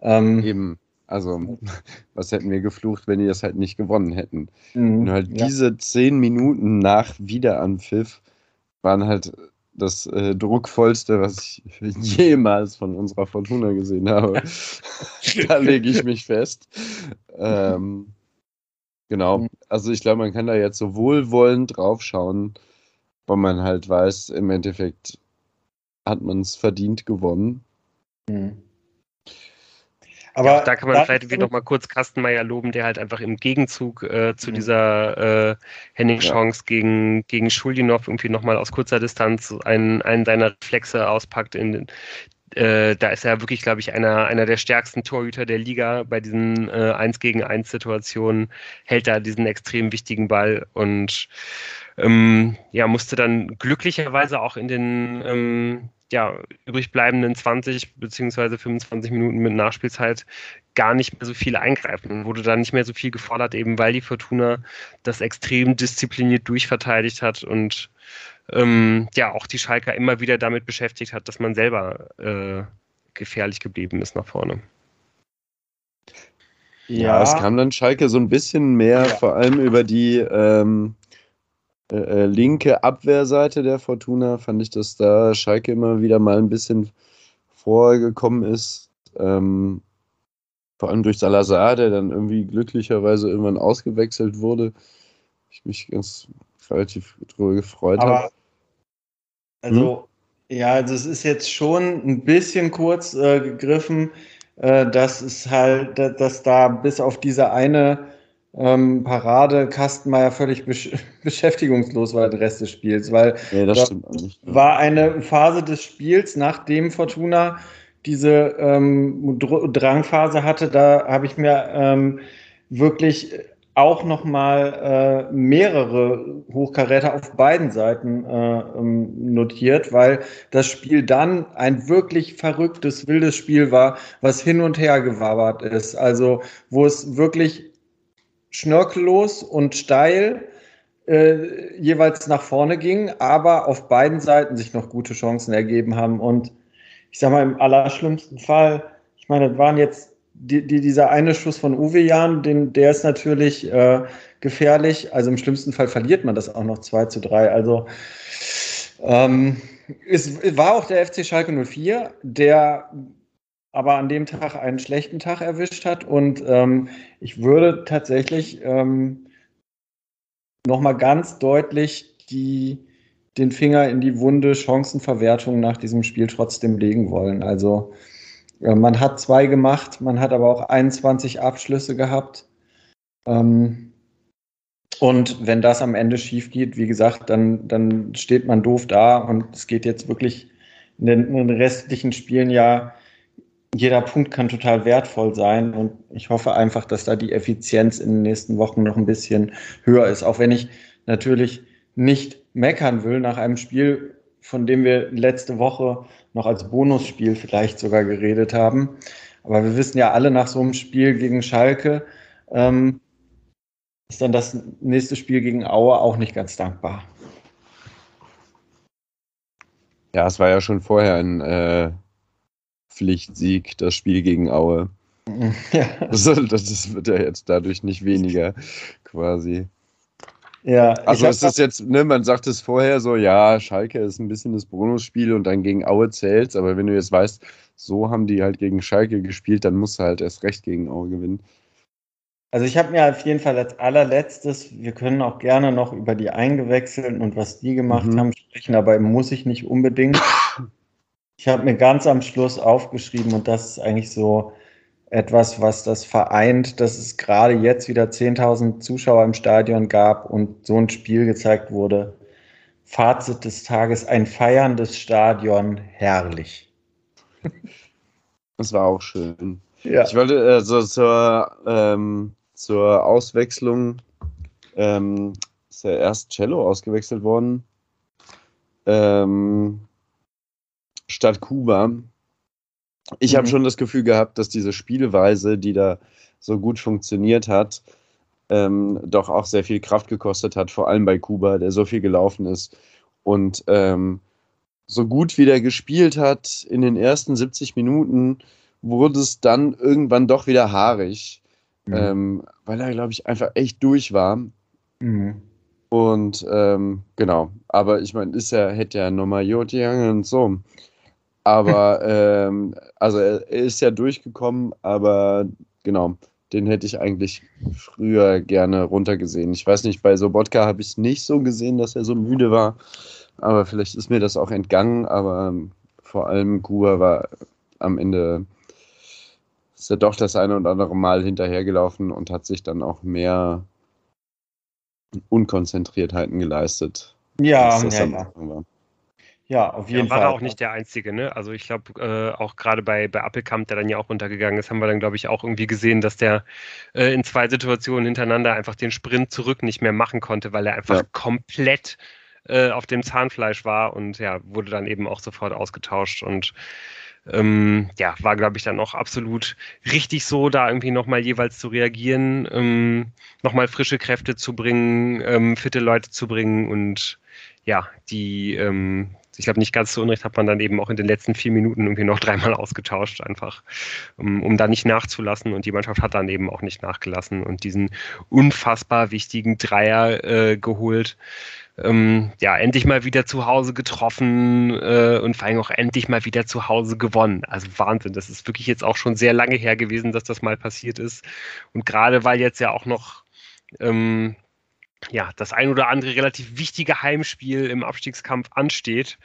Ähm, Eben. Also, was hätten wir geflucht, wenn die das halt nicht gewonnen hätten? Mhm, Und halt ja. diese zehn Minuten nach Wiederanpfiff waren halt das äh, druckvollste, was ich jemals von unserer Fortuna gesehen habe. da lege ich mich fest. Ähm, genau. Also ich glaube, man kann da jetzt so wohlwollend draufschauen, weil man halt weiß, im Endeffekt hat man es verdient gewonnen. Mhm. Aber ja, da kann man vielleicht irgendwie noch mal kurz Kastenmeier loben, der halt einfach im Gegenzug äh, zu mhm. dieser äh, Henning-Chance ja. gegen, gegen Schuldinov irgendwie noch mal aus kurzer Distanz einen, einen seiner Reflexe auspackt. In, äh, da ist er wirklich, glaube ich, einer, einer der stärksten Torhüter der Liga bei diesen äh, 1 gegen 1 Situationen, hält da diesen extrem wichtigen Ball und ähm, ja, musste dann glücklicherweise auch in den ähm, ja, übrig bleibenden 20 beziehungsweise 25 Minuten mit Nachspielzeit gar nicht mehr so viel eingreifen. Wurde da nicht mehr so viel gefordert, eben weil die Fortuna das extrem diszipliniert durchverteidigt hat und ähm, ja auch die Schalker immer wieder damit beschäftigt hat, dass man selber äh, gefährlich geblieben ist nach vorne. Ja, ja, es kam dann Schalke so ein bisschen mehr, ja. vor allem über die ähm, äh, äh, linke Abwehrseite der Fortuna fand ich, dass da Schalke immer wieder mal ein bisschen vorgekommen ist. Ähm, vor allem durch Salazar, der dann irgendwie glücklicherweise irgendwann ausgewechselt wurde. Ich mich ganz relativ drüber gefreut habe. Also, hm? ja, also es ist jetzt schon ein bisschen kurz äh, gegriffen, äh, dass es halt, dass da bis auf diese eine ähm, Parade Kastenmeier völlig besch beschäftigungslos war der Rest des Spiels, weil ja, das nicht. war eine Phase des Spiels, nachdem Fortuna diese ähm, Drangphase hatte, da habe ich mir ähm, wirklich auch nochmal äh, mehrere Hochkaräter auf beiden Seiten äh, ähm, notiert, weil das Spiel dann ein wirklich verrücktes, wildes Spiel war, was hin und her gewabert ist. Also wo es wirklich schnörkellos und steil äh, jeweils nach vorne ging, aber auf beiden Seiten sich noch gute Chancen ergeben haben. Und ich sag mal, im allerschlimmsten Fall, ich meine, das waren jetzt die, die, dieser eine Schuss von Uwe Jan, den, der ist natürlich äh, gefährlich. Also im schlimmsten Fall verliert man das auch noch 2 zu 3. Also ähm, es war auch der FC Schalke 04, der aber an dem Tag einen schlechten Tag erwischt hat. Und ähm, ich würde tatsächlich ähm, nochmal ganz deutlich die, den Finger in die Wunde Chancenverwertung nach diesem Spiel trotzdem legen wollen. Also äh, man hat zwei gemacht, man hat aber auch 21 Abschlüsse gehabt. Ähm, und wenn das am Ende schief geht, wie gesagt, dann, dann steht man doof da und es geht jetzt wirklich in den, in den restlichen Spielen ja jeder Punkt kann total wertvoll sein und ich hoffe einfach, dass da die Effizienz in den nächsten Wochen noch ein bisschen höher ist. Auch wenn ich natürlich nicht meckern will nach einem Spiel, von dem wir letzte Woche noch als Bonusspiel vielleicht sogar geredet haben. Aber wir wissen ja alle nach so einem Spiel gegen Schalke, ähm, ist dann das nächste Spiel gegen Aue auch nicht ganz dankbar. Ja, es war ja schon vorher ein äh, Pflichtsieg, das Spiel gegen Aue. Ja. Also, das wird ja jetzt dadurch nicht weniger, quasi. Ja, also es ist jetzt, ne, man sagt es vorher so, ja, Schalke ist ein bisschen das Bonusspiel und dann gegen Aue zählt aber wenn du jetzt weißt, so haben die halt gegen Schalke gespielt, dann musst du halt erst recht gegen Aue gewinnen. Also ich habe mir auf jeden Fall als allerletztes, wir können auch gerne noch über die Eingewechselten und was die gemacht mhm. haben sprechen, aber muss ich nicht unbedingt. Ich habe mir ganz am Schluss aufgeschrieben und das ist eigentlich so etwas, was das vereint, dass es gerade jetzt wieder 10.000 Zuschauer im Stadion gab und so ein Spiel gezeigt wurde. Fazit des Tages, ein feierndes Stadion, herrlich. Das war auch schön. Ja. Ich wollte äh, so zur, ähm, zur Auswechslung, ähm, ist ja erst Cello ausgewechselt worden. Ähm, statt Kuba. Ich mhm. habe schon das Gefühl gehabt, dass diese Spielweise, die da so gut funktioniert hat, ähm, doch auch sehr viel Kraft gekostet hat, vor allem bei Kuba, der so viel gelaufen ist und ähm, so gut wie der gespielt hat in den ersten 70 Minuten, wurde es dann irgendwann doch wieder haarig, mhm. ähm, weil er, glaube ich, einfach echt durch war. Mhm. Und ähm, genau, aber ich meine, ist ja, hätte ja nochmal Jotiang und so. Aber ähm, also er, ist ja durchgekommen, aber genau, den hätte ich eigentlich früher gerne runtergesehen. Ich weiß nicht, bei Sobotka habe ich es nicht so gesehen, dass er so müde war. Aber vielleicht ist mir das auch entgangen. Aber ähm, vor allem Kuba war am Ende ist er doch das eine oder andere Mal hinterhergelaufen und hat sich dann auch mehr Unkonzentriertheiten geleistet. Ja, ja, ja. Ja, auf jeden ja, war Fall. War auch nicht der Einzige, ne? Also ich glaube, äh, auch gerade bei, bei Appelkamp, der dann ja auch runtergegangen ist, haben wir dann, glaube ich, auch irgendwie gesehen, dass der äh, in zwei Situationen hintereinander einfach den Sprint zurück nicht mehr machen konnte, weil er einfach ja. komplett äh, auf dem Zahnfleisch war und ja, wurde dann eben auch sofort ausgetauscht und ähm, ja, war, glaube ich, dann auch absolut richtig so, da irgendwie nochmal jeweils zu reagieren, ähm, nochmal frische Kräfte zu bringen, ähm, fitte Leute zu bringen und ja, die, ähm, ich glaube, nicht ganz so unrecht hat man dann eben auch in den letzten vier Minuten irgendwie noch dreimal ausgetauscht, einfach, um, um da nicht nachzulassen. Und die Mannschaft hat dann eben auch nicht nachgelassen und diesen unfassbar wichtigen Dreier äh, geholt. Ähm, ja, endlich mal wieder zu Hause getroffen äh, und vor allem auch endlich mal wieder zu Hause gewonnen. Also Wahnsinn, das ist wirklich jetzt auch schon sehr lange her gewesen, dass das mal passiert ist. Und gerade weil jetzt ja auch noch ähm, ja, das ein oder andere relativ wichtige Heimspiel im Abstiegskampf ansteht,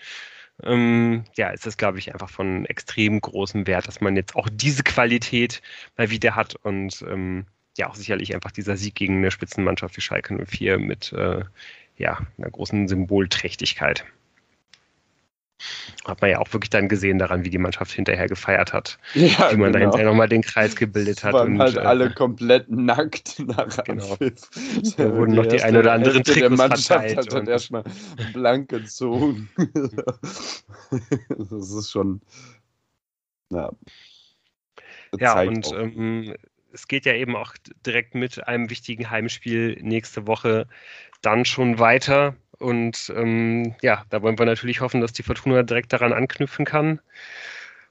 ähm, ja, ist es, glaube ich, einfach von extrem großem Wert, dass man jetzt auch diese Qualität mal wieder hat und ähm, ja, auch sicherlich einfach dieser Sieg gegen eine Spitzenmannschaft wie Schalke 04 mit äh, ja, einer großen Symbolträchtigkeit. Hat man ja auch wirklich dann gesehen daran, wie die Mannschaft hinterher gefeiert hat. Ja, wie man genau. dahinter nochmal den Kreis gebildet hat. Waren und, halt äh, alle komplett nackt nach genau. Da wurden noch die ein oder anderen Tricks der Mannschaft verteilt. hat dann erstmal blank gezogen. das ist schon... Ja, ja und ähm, es geht ja eben auch direkt mit einem wichtigen Heimspiel nächste Woche dann schon weiter. Und ähm, ja, da wollen wir natürlich hoffen, dass die Fortuna direkt daran anknüpfen kann.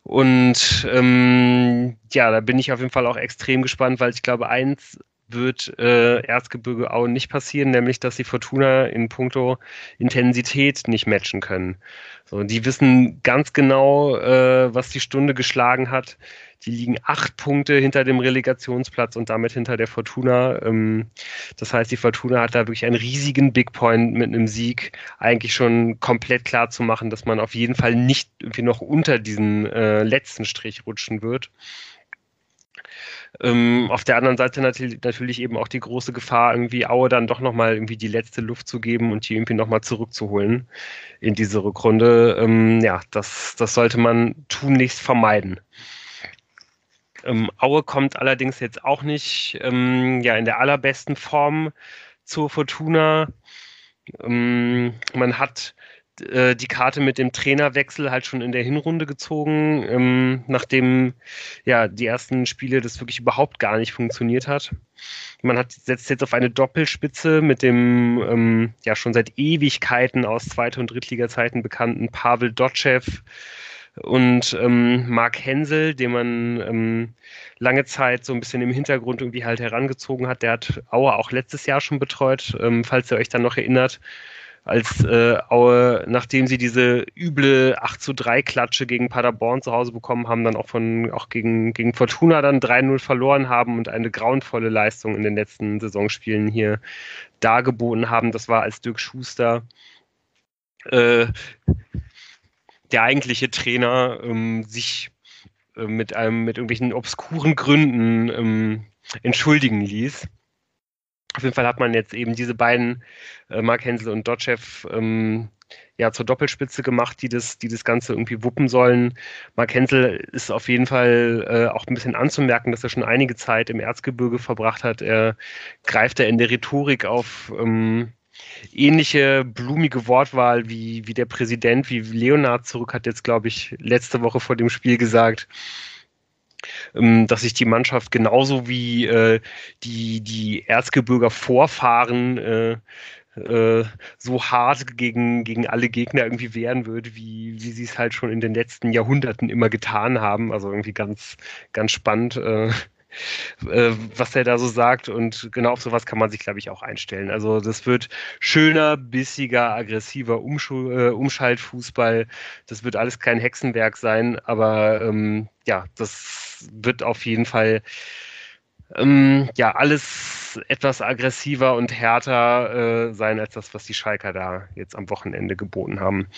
Und ähm, ja, da bin ich auf jeden Fall auch extrem gespannt, weil ich glaube, eins wird äh, Erzgebirge Aue nicht passieren, nämlich dass die Fortuna in puncto Intensität nicht matchen können. So, die wissen ganz genau, äh, was die Stunde geschlagen hat. Die liegen acht Punkte hinter dem Relegationsplatz und damit hinter der Fortuna. Ähm, das heißt, die Fortuna hat da wirklich einen riesigen Big Point mit einem Sieg eigentlich schon komplett klar zu machen, dass man auf jeden Fall nicht irgendwie noch unter diesen äh, letzten Strich rutschen wird. Ähm, auf der anderen Seite natürlich, natürlich eben auch die große Gefahr, irgendwie Aue dann doch nochmal irgendwie die letzte Luft zu geben und die irgendwie nochmal zurückzuholen in diese Rückrunde. Ähm, ja, das, das sollte man tunlichst vermeiden. Ähm, Aue kommt allerdings jetzt auch nicht ähm, ja, in der allerbesten Form zur Fortuna. Ähm, man hat äh, die Karte mit dem Trainerwechsel halt schon in der Hinrunde gezogen, ähm, nachdem ja die ersten Spiele das wirklich überhaupt gar nicht funktioniert hat. Man hat setzt jetzt auf eine Doppelspitze mit dem ähm, ja schon seit Ewigkeiten aus Zweite- und Drittliga-Zeiten bekannten Pavel Dotschew und ähm, Mark Hensel, den man ähm, lange Zeit so ein bisschen im Hintergrund irgendwie halt herangezogen hat. Der hat Aue auch letztes Jahr schon betreut, ähm, falls ihr euch dann noch erinnert als äh, Aue, nachdem sie diese üble 8 zu 3 Klatsche gegen Paderborn zu Hause bekommen haben, dann auch von auch gegen, gegen Fortuna dann 3-0 verloren haben und eine grauenvolle Leistung in den letzten Saisonspielen hier dargeboten haben. Das war als Dirk Schuster äh, der eigentliche Trainer ähm, sich äh, mit einem mit irgendwelchen obskuren Gründen ähm, entschuldigen ließ. Auf jeden Fall hat man jetzt eben diese beiden, äh, Mark Hensel und Dotchev, ähm, ja, zur Doppelspitze gemacht, die das, die das Ganze irgendwie wuppen sollen. Mark Hensel ist auf jeden Fall äh, auch ein bisschen anzumerken, dass er schon einige Zeit im Erzgebirge verbracht hat. Er greift da in der Rhetorik auf ähm, ähnliche blumige Wortwahl wie, wie der Präsident, wie Leonard zurück hat jetzt, glaube ich, letzte Woche vor dem Spiel gesagt dass sich die Mannschaft genauso wie äh, die, die Erzgebirger Vorfahren äh, äh, so hart gegen, gegen alle Gegner irgendwie wehren würde, wie, wie sie es halt schon in den letzten Jahrhunderten immer getan haben. Also irgendwie ganz, ganz spannend. Äh, äh, was er da so sagt. Und genau auf sowas kann man sich, glaube ich, auch einstellen. Also das wird schöner, bissiger, aggressiver Umschul äh, Umschaltfußball. Das wird alles kein Hexenwerk sein, aber ähm, ja, das wird auf jeden Fall ähm, ja alles etwas aggressiver und härter äh, sein als das, was die Schalker da jetzt am Wochenende geboten haben.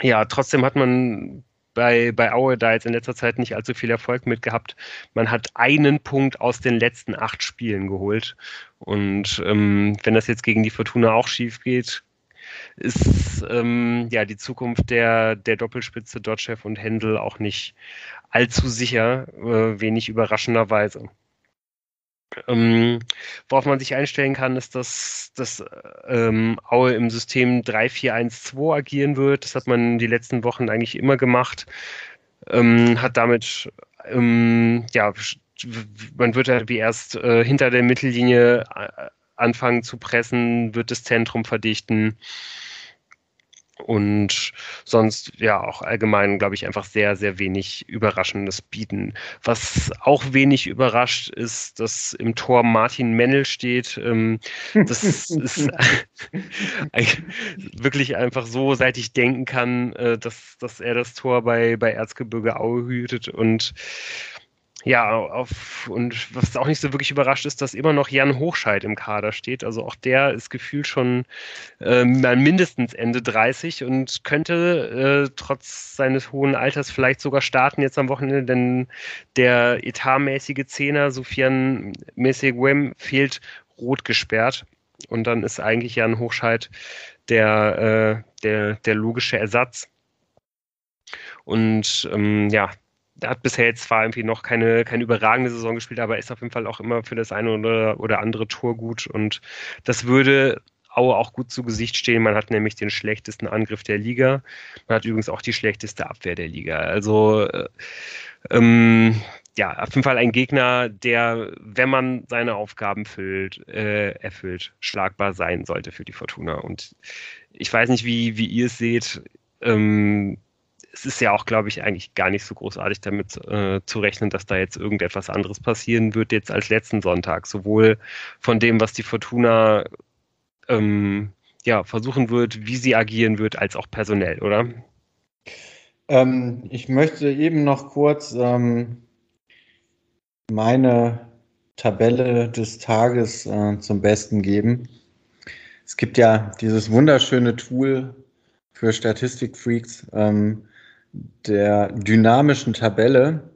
Ja, trotzdem hat man bei, bei Aue da jetzt in letzter Zeit nicht allzu viel Erfolg mit gehabt. Man hat einen Punkt aus den letzten acht Spielen geholt. Und ähm, wenn das jetzt gegen die Fortuna auch schief geht, ist ähm, ja die Zukunft der, der Doppelspitze Dotchev und Händel auch nicht allzu sicher, äh, wenig überraschenderweise. Ähm, worauf man sich einstellen kann, ist, dass, dass ähm, Aue im System 3-4-1-2 agieren wird. Das hat man die letzten Wochen eigentlich immer gemacht. Ähm, hat damit, ähm, ja, man wird halt wie erst äh, hinter der Mittellinie äh, anfangen zu pressen, wird das Zentrum verdichten und sonst ja auch allgemein, glaube ich, einfach sehr, sehr wenig Überraschendes bieten. Was auch wenig überrascht ist, dass im Tor Martin Mennel steht. Ähm, das ist wirklich einfach so, seit ich denken kann, äh, dass, dass er das Tor bei, bei Erzgebirge Aue hütet und ja, auf, und was auch nicht so wirklich überrascht ist, dass immer noch Jan Hochscheid im Kader steht. Also auch der ist gefühlt schon äh, mindestens Ende 30 und könnte äh, trotz seines hohen Alters vielleicht sogar starten jetzt am Wochenende, denn der etatmäßige Zehner Sofian Mesegwem fehlt rot gesperrt. Und dann ist eigentlich Jan Hochscheid der, äh, der, der logische Ersatz. Und ähm, ja, er hat bisher jetzt zwar irgendwie noch keine, keine überragende Saison gespielt, aber ist auf jeden Fall auch immer für das eine oder, oder andere Tor gut. Und das würde Aue auch gut zu Gesicht stehen. Man hat nämlich den schlechtesten Angriff der Liga. Man hat übrigens auch die schlechteste Abwehr der Liga. Also äh, ähm, ja, auf jeden Fall ein Gegner, der, wenn man seine Aufgaben füllt, äh, erfüllt, schlagbar sein sollte für die Fortuna. Und ich weiß nicht, wie, wie ihr es seht. Ähm, es ist ja auch, glaube ich, eigentlich gar nicht so großartig damit äh, zu rechnen, dass da jetzt irgendetwas anderes passieren wird jetzt als letzten Sonntag. Sowohl von dem, was die Fortuna ähm, ja, versuchen wird, wie sie agieren wird, als auch personell, oder? Ähm, ich möchte eben noch kurz ähm, meine Tabelle des Tages äh, zum Besten geben. Es gibt ja dieses wunderschöne Tool für Statistikfreaks, ähm, der dynamischen Tabelle.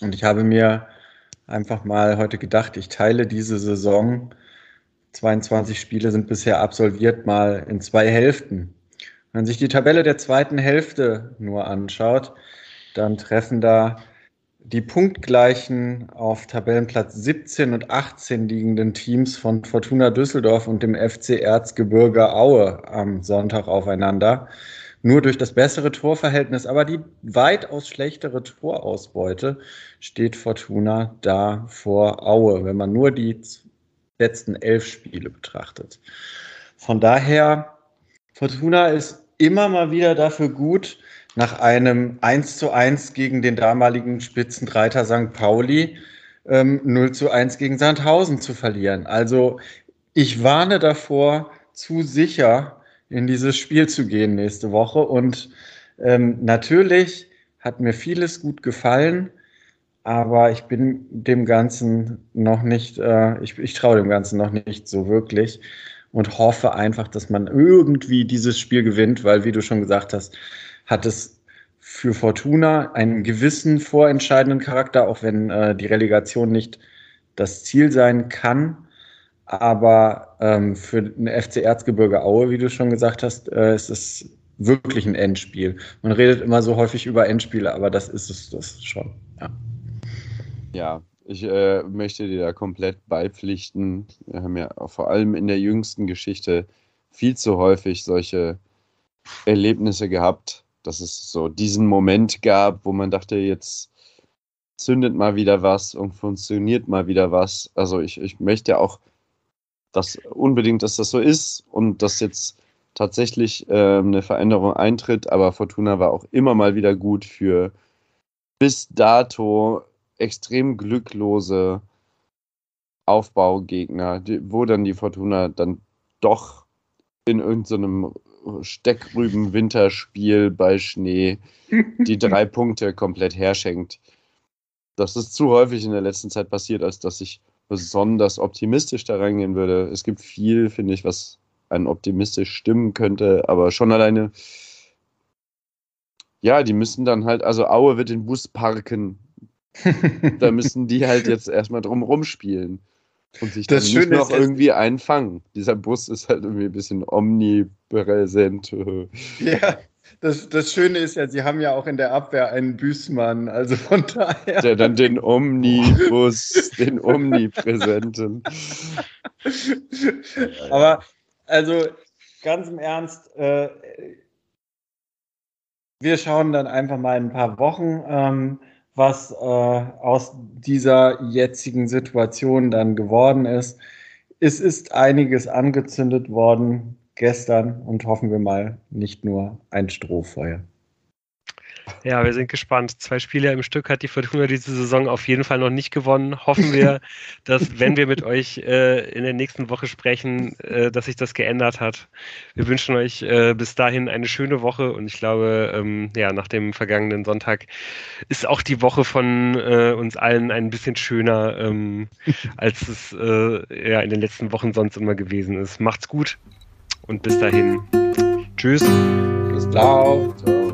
Und ich habe mir einfach mal heute gedacht, ich teile diese Saison, 22 Spiele sind bisher absolviert, mal in zwei Hälften. Wenn man sich die Tabelle der zweiten Hälfte nur anschaut, dann treffen da die punktgleichen auf Tabellenplatz 17 und 18 liegenden Teams von Fortuna Düsseldorf und dem FC Erzgebirge Aue am Sonntag aufeinander nur durch das bessere Torverhältnis, aber die weitaus schlechtere Torausbeute steht Fortuna da vor Aue, wenn man nur die letzten elf Spiele betrachtet. Von daher, Fortuna ist immer mal wieder dafür gut, nach einem 1 zu 1 gegen den damaligen Spitzenreiter St. Pauli ähm, 0 zu 1 gegen Sandhausen zu verlieren. Also ich warne davor, zu sicher in dieses Spiel zu gehen nächste Woche. Und ähm, natürlich hat mir vieles gut gefallen, aber ich bin dem Ganzen noch nicht, äh, ich, ich traue dem Ganzen noch nicht so wirklich und hoffe einfach, dass man irgendwie dieses Spiel gewinnt, weil, wie du schon gesagt hast, hat es für Fortuna einen gewissen vorentscheidenden Charakter, auch wenn äh, die Relegation nicht das Ziel sein kann. Aber ähm, für den FC Erzgebirge Aue, wie du schon gesagt hast, äh, ist es wirklich ein Endspiel. Man redet immer so häufig über Endspiele, aber das ist es das schon. Ja, ja ich äh, möchte dir da komplett beipflichten. Wir haben ja vor allem in der jüngsten Geschichte viel zu häufig solche Erlebnisse gehabt, dass es so diesen Moment gab, wo man dachte, jetzt zündet mal wieder was und funktioniert mal wieder was. Also ich, ich möchte auch dass unbedingt, dass das so ist und dass jetzt tatsächlich äh, eine Veränderung eintritt. Aber Fortuna war auch immer mal wieder gut für bis dato extrem glücklose Aufbaugegner, wo dann die Fortuna dann doch in irgendeinem so Steckrüben-Winterspiel bei Schnee die drei Punkte komplett herschenkt. Das ist zu häufig in der letzten Zeit passiert, als dass ich besonders optimistisch da reingehen würde. Es gibt viel, finde ich, was einen optimistisch stimmen könnte, aber schon alleine, ja, die müssen dann halt, also Aue wird den Bus parken. da müssen die halt jetzt erstmal drum rumspielen und sich das dann nicht noch irgendwie einfangen. Dieser Bus ist halt irgendwie ein bisschen omnipräsent. Ja, das, das Schöne ist ja, sie haben ja auch in der Abwehr einen Büßmann, also von daher. Der dann den Omnibus, den Omnipräsenten. Aber also ganz im Ernst, äh, wir schauen dann einfach mal in ein paar Wochen, ähm, was äh, aus dieser jetzigen Situation dann geworden ist. Es ist einiges angezündet worden gestern und hoffen wir mal nicht nur ein Strohfeuer. Ja, wir sind gespannt. Zwei Spiele im Stück hat die Fortuna diese Saison auf jeden Fall noch nicht gewonnen. Hoffen wir, dass, wenn wir mit euch äh, in der nächsten Woche sprechen, äh, dass sich das geändert hat. Wir wünschen euch äh, bis dahin eine schöne Woche und ich glaube, ähm, ja, nach dem vergangenen Sonntag ist auch die Woche von äh, uns allen ein bisschen schöner, ähm, als es äh, ja in den letzten Wochen sonst immer gewesen ist. Macht's gut und bis dahin. Tschüss. Bis dann. Ciao.